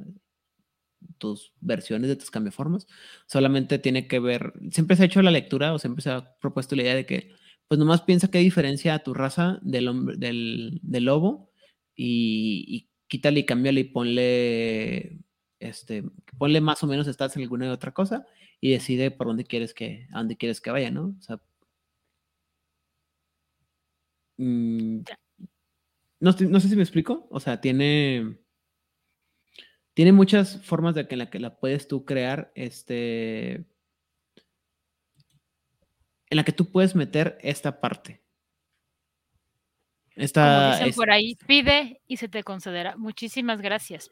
tus versiones de tus cambiaformas. Solamente tiene que ver, siempre se ha hecho la lectura o siempre se ha propuesto la idea de que, pues nomás piensa qué diferencia a tu raza del, hombre, del, del lobo y, y, quítale y cámbiale y ponle, este, ponle más o menos stats en alguna otra cosa y decide por dónde quieres que, a dónde quieres que vaya, ¿no? O sea, Mm, no, no, sé si me explico. O sea, tiene. Tiene muchas formas de que en la que la puedes tú crear. Este. En la que tú puedes meter esta parte. Esta, Como dicen por ahí, pide y se te concederá. Muchísimas gracias,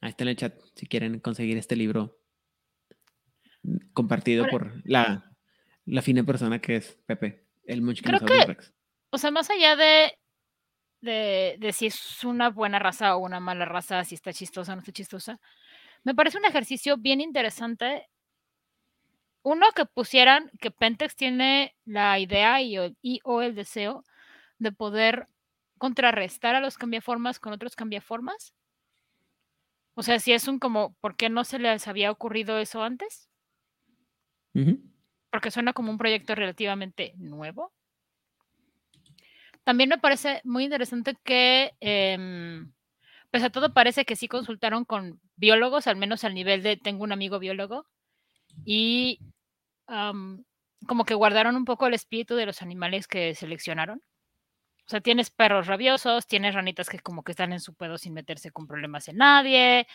Ahí está en el chat si quieren conseguir este libro compartido por la, la fina persona que es Pepe. El Creo que, o sea, más allá de, de, de, si es una buena raza o una mala raza, si está chistosa o no está chistosa, me parece un ejercicio bien interesante. Uno, que pusieran que Pentex tiene la idea y, y o el deseo de poder contrarrestar a los cambiaformas con otros cambiaformas. O sea, si es un como, ¿por qué no se les había ocurrido eso antes? Porque suena como un proyecto relativamente nuevo. También me parece muy interesante que, eh, pese a todo, parece que sí consultaron con biólogos, al menos al nivel de tengo un amigo biólogo, y um, como que guardaron un poco el espíritu de los animales que seleccionaron. O sea, tienes perros rabiosos, tienes ranitas que como que están en su pedo sin meterse con problemas en nadie,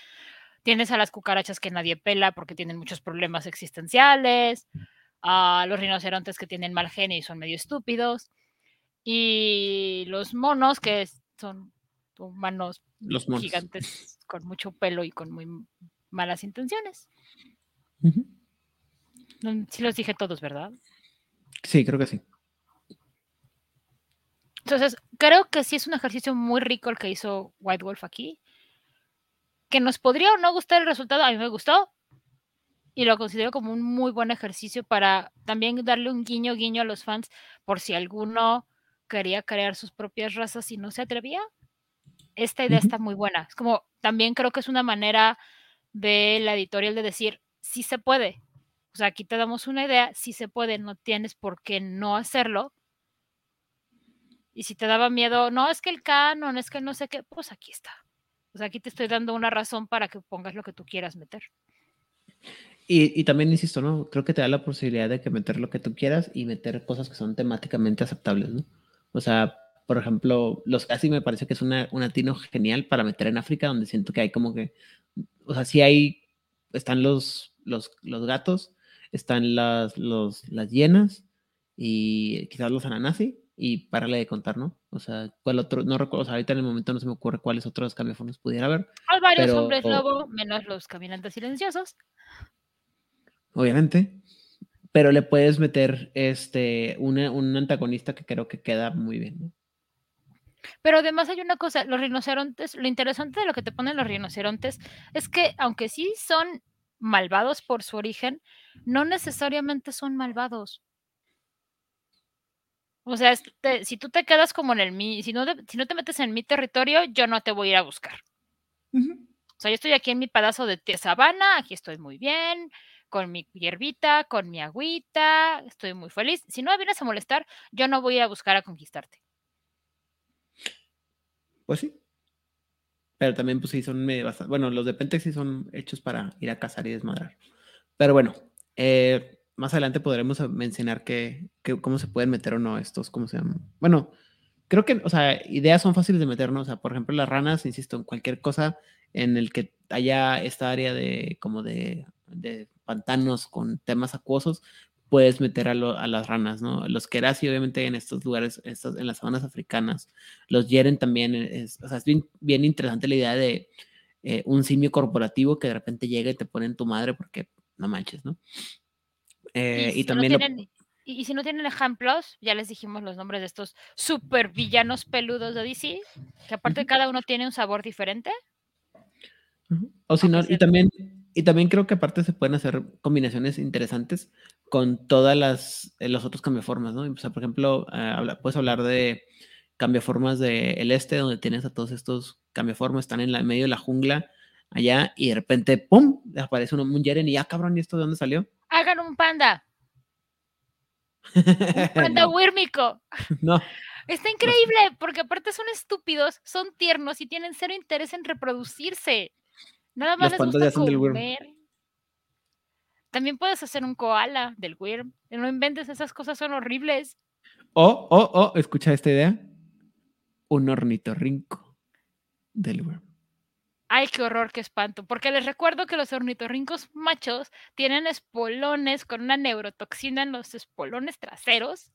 tienes a las cucarachas que nadie pela porque tienen muchos problemas existenciales a los rinocerontes que tienen mal genio y son medio estúpidos, y los monos que son humanos gigantes con mucho pelo y con muy malas intenciones. Sí los dije todos, ¿verdad? Sí, creo que sí. Entonces, creo que sí es un ejercicio muy rico el que hizo White Wolf aquí. Que nos podría o no gustar el resultado, a mí me gustó, y lo considero como un muy buen ejercicio para también darle un guiño guiño a los fans por si alguno quería crear sus propias razas y no se atrevía. Esta idea está muy buena. Es como también creo que es una manera de la editorial de decir, sí se puede. O sea, aquí te damos una idea, sí se puede, no tienes por qué no hacerlo. Y si te daba miedo, no es que el canon, es que no sé qué, pues aquí está. O sea, aquí te estoy dando una razón para que pongas lo que tú quieras meter. Y, también, insisto, ¿no? Creo que te da la posibilidad de que meter lo que tú quieras y meter cosas que son temáticamente aceptables, ¿no? O sea, por ejemplo, los casi me parece que es una, un atino genial para meter en África, donde siento que hay como que, o sea, sí hay, están los, los, los gatos, están las, los, las hienas y quizás los ananasi y párale de contar, ¿no? O sea, ¿cuál otro? No recuerdo, o sea, ahorita en el momento no se me ocurre cuáles otros cambiafonos pudiera haber. Hay varios hombres lobo, menos los caminantes silenciosos obviamente, pero le puedes meter este, un antagonista que creo que queda muy bien. Pero además hay una cosa, los rinocerontes, lo interesante de lo que te ponen los rinocerontes es que aunque sí son malvados por su origen, no necesariamente son malvados. O sea, este, si tú te quedas como en el mi, si no, si no te metes en mi territorio, yo no te voy a ir a buscar. O sea, yo estoy aquí en mi pedazo de sabana, aquí estoy muy bien, con mi hierbita, con mi agüita, estoy muy feliz. Si no me vienes a molestar, yo no voy a buscar a conquistarte. Pues sí. Pero también, pues sí, son bastante. Bueno, los de Pentex sí son hechos para ir a cazar y desmadrar. Pero bueno, eh, más adelante podremos mencionar que, cómo se pueden meter o no estos, ¿cómo se llaman? Bueno, creo que, o sea, ideas son fáciles de meternos. O sea, por ejemplo, las ranas, insisto, en cualquier cosa en el que haya esta área de como de, de pantanos con temas acuosos, puedes meter a, las ranas, ¿no? Los Kerasi, obviamente, en estos lugares, estos, en las zonas africanas. Los Yeren también, es, o sea, es bien, interesante la idea de eh, un simio corporativo que de repente llega y te pone en tu madre porque no manches, ¿no? Eh, y, también... y, si no tienen ejemplos, ya les dijimos los nombres de estos super villanos peludos de DC, que aparte cada uno tiene un sabor diferente. O si no, y también y también creo que aparte se pueden hacer combinaciones interesantes con todas las eh, los otros cambiaformas, ¿no? O sea, por ejemplo, eh, puedes hablar de cambiaformas del este, donde tienes a todos estos cambiaformas, están en, la, medio de la jungla allá, y de repente, ¡pum! aparece un, un Yeren y ya, cabrón, ¿y esto de dónde salió? Hagan un panda. un panda huírmico. no. Está increíble, porque aparte son estúpidos, son tiernos y tienen cero interés en reproducirse. Nada más les gusta comer. También puedes hacer un koala del worm. No inventes, esas cosas son horribles. O, o, o, escucha esta idea. Un ornitorrinco del worm. Ay, qué horror, qué espanto. Porque les recuerdo que los ornitorrincos machos tienen espolones con una neurotoxina en los espolones traseros.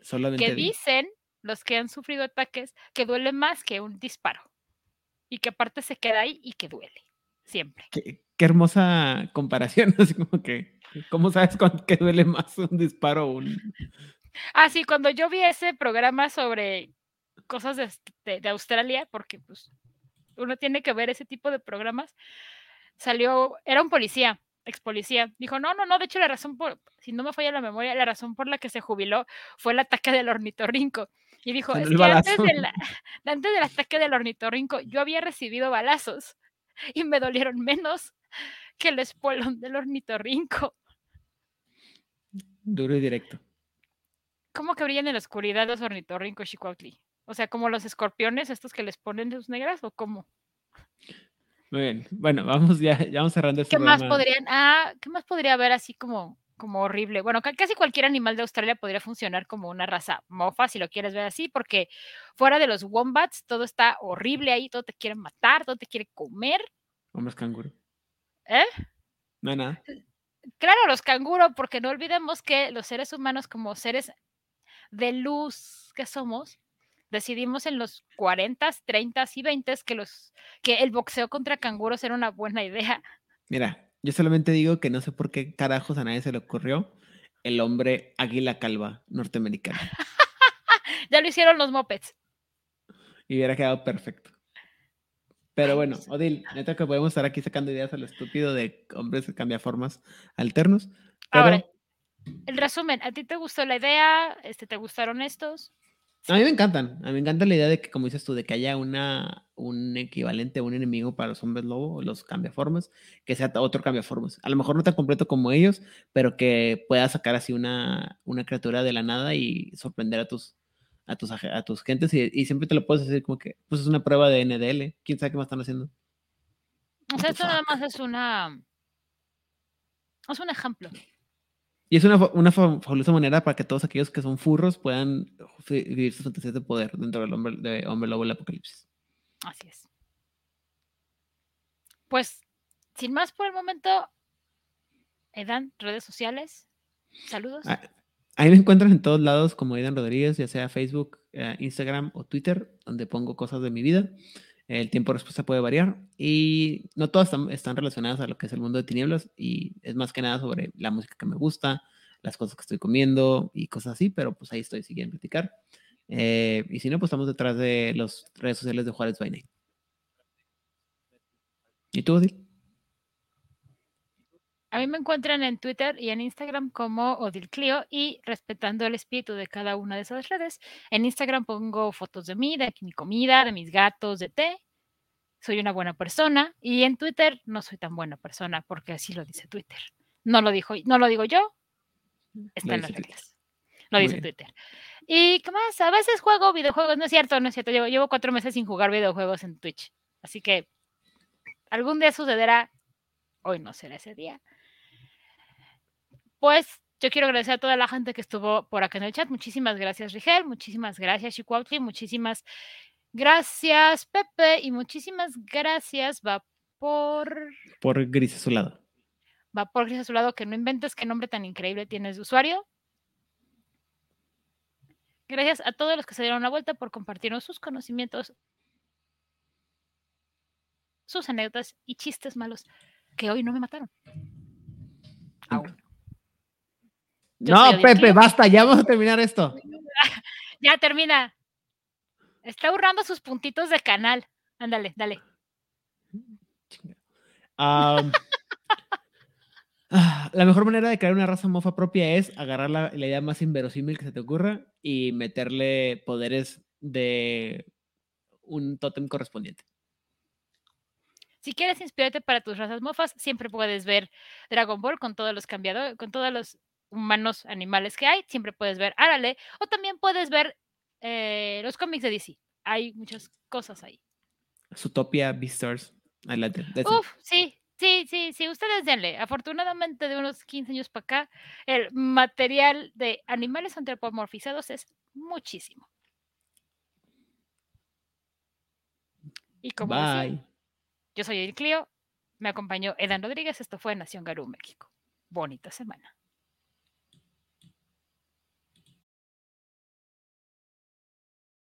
Solamente que dicen los que han sufrido ataques que duele más que un disparo. Y que aparte se queda ahí y que duele siempre. Qué, hermosa comparación, así como que, ¿cómo sabes qué duele más un disparo o un... Ah, sí, cuando yo vi ese programa sobre cosas de, de, Australia, porque pues uno tiene que ver ese tipo de programas, salió, era un policía, ex policía, dijo, no, no, no, de hecho la razón por, si no me falla la memoria, la razón por la que se jubiló fue el ataque del ornitorrinco. Y dijo, es que antes, antes del ataque del ornitorrinco yo había recibido balazos y me dolieron menos que el espolón del ornitorrinco. Duro y directo. ¿Cómo que brillan en la oscuridad los ornitorrincos, Chicuautli? O sea, como los escorpiones, estos que les ponen luz negras, o cómo? Muy bien. Bueno, vamos ya, ya vamos cerrando este ¿Qué más podrían, ah, qué más podría haber así como, como horrible? Bueno, casi cualquier animal de Australia podría funcionar como una raza mofa, si lo quieres ver así, porque fuera de los wombats, todo está horrible ahí, todo te quiere matar, todo te quiere comer. Hombres canguro. ¿Eh? No, nada. Claro, los canguros, porque no olvidemos que los seres humanos, como seres de luz que somos, decidimos en los 40, 30 y 20 que, los, que el boxeo contra canguros era una buena idea. Mira, yo solamente digo que no sé por qué carajos a nadie se le ocurrió el hombre águila calva norteamericano. ya lo hicieron los mopeds. Y hubiera quedado perfecto. Pero bueno, Odil, neta que podemos estar aquí sacando ideas a lo estúpido de hombres que cambian formas alternos. Ahora, el resumen, ¿a ti te gustó la idea? Este, ¿Te gustaron estos? A mí me encantan. A mí me encanta la idea de que, como dices tú, de que haya una, un equivalente, un enemigo para los hombres lobo, los cambiaformas, que sea otro cambiaformas. A lo mejor no tan completo como ellos, pero que pueda sacar así una, una criatura de la nada y sorprender a tus, a tus, a tus gentes y, siempre te lo puedes decir como que pues es una prueba de NDL. ¿Quién sabe qué más están haciendo? O sea, esto nada más es una... Es un ejemplo. Y es una, una fabulosa manera para que todos aquellos que son furros puedan vivir sus fantasías de poder dentro del hombre, de hombre lobo del apocalipsis. Así es. Pues, sin más por el momento, Edan, redes sociales, saludos. Ah, Ahí me encuentran en todos lados como Aidan Rodríguez, ya sea Facebook, eh, Instagram o Twitter, donde pongo cosas de mi vida. El tiempo de respuesta puede variar y no todas están, relacionadas a lo que es el mundo de tinieblas y es más que nada sobre la música que me gusta, las cosas que estoy comiendo y cosas así, pero pues ahí estoy siguiendo platicar. Eh, y si no, pues estamos detrás de las redes sociales de Juárez by ¿Y tú, Odil? A mí me encuentran en Twitter y en Instagram como Odil Clio y respetando el espíritu de cada una de esas redes. En Instagram pongo fotos de mí, de mi comida, de mis gatos, de té. Soy una buena persona y en Twitter no soy tan buena persona porque así lo dice Twitter. No lo dijo, no lo digo yo. Está en las reglas. Lo dice Twitter. ¿Y qué más? A veces juego videojuegos. No es cierto, no es cierto. Llevo, llevo cuatro meses sin jugar videojuegos en Twitch. Así que algún día sucederá. Hoy no será ese día pues yo quiero agradecer a toda la gente que estuvo por acá en el chat. Muchísimas gracias, Rigel. Muchísimas gracias, Chicuautli. Muchísimas gracias, Pepe. Y muchísimas gracias, va por. Por Gris Azulado. Vapor Gris Azulado, que no inventes qué nombre tan increíble tienes de usuario. Gracias a todos los que se dieron la vuelta por compartirnos sus conocimientos, sus anécdotas y chistes malos que hoy no me mataron. Aún. Yo No, Pepe, basta, ya vamos a terminar esto. Ya termina. Está ahorrando sus puntitos de canal. Ándale, dale. La mejor manera de crear una raza mofa propia es agarrar la, la idea más inverosímil que se te ocurra y meterle poderes de un tótem correspondiente. Si quieres inspirarte para tus razas mofas, siempre puedes ver Dragon Ball con todos los cambiadores, con todos los humanos animales que hay. Siempre puedes ver Arale o también puedes ver eh, los cómics de DC. Hay muchas cosas ahí. Zootopia, Beastars. Adelante. Uf, sí, sí, sí, sí, ustedes denle. Afortunadamente, de unos 15 años para acá, el material de animales antropomorfizados es muchísimo. Y como decía, Bye. yo soy Edil Clio, me acompañó Edan Rodríguez, esto fue Nación Garú, México. Bonita semana.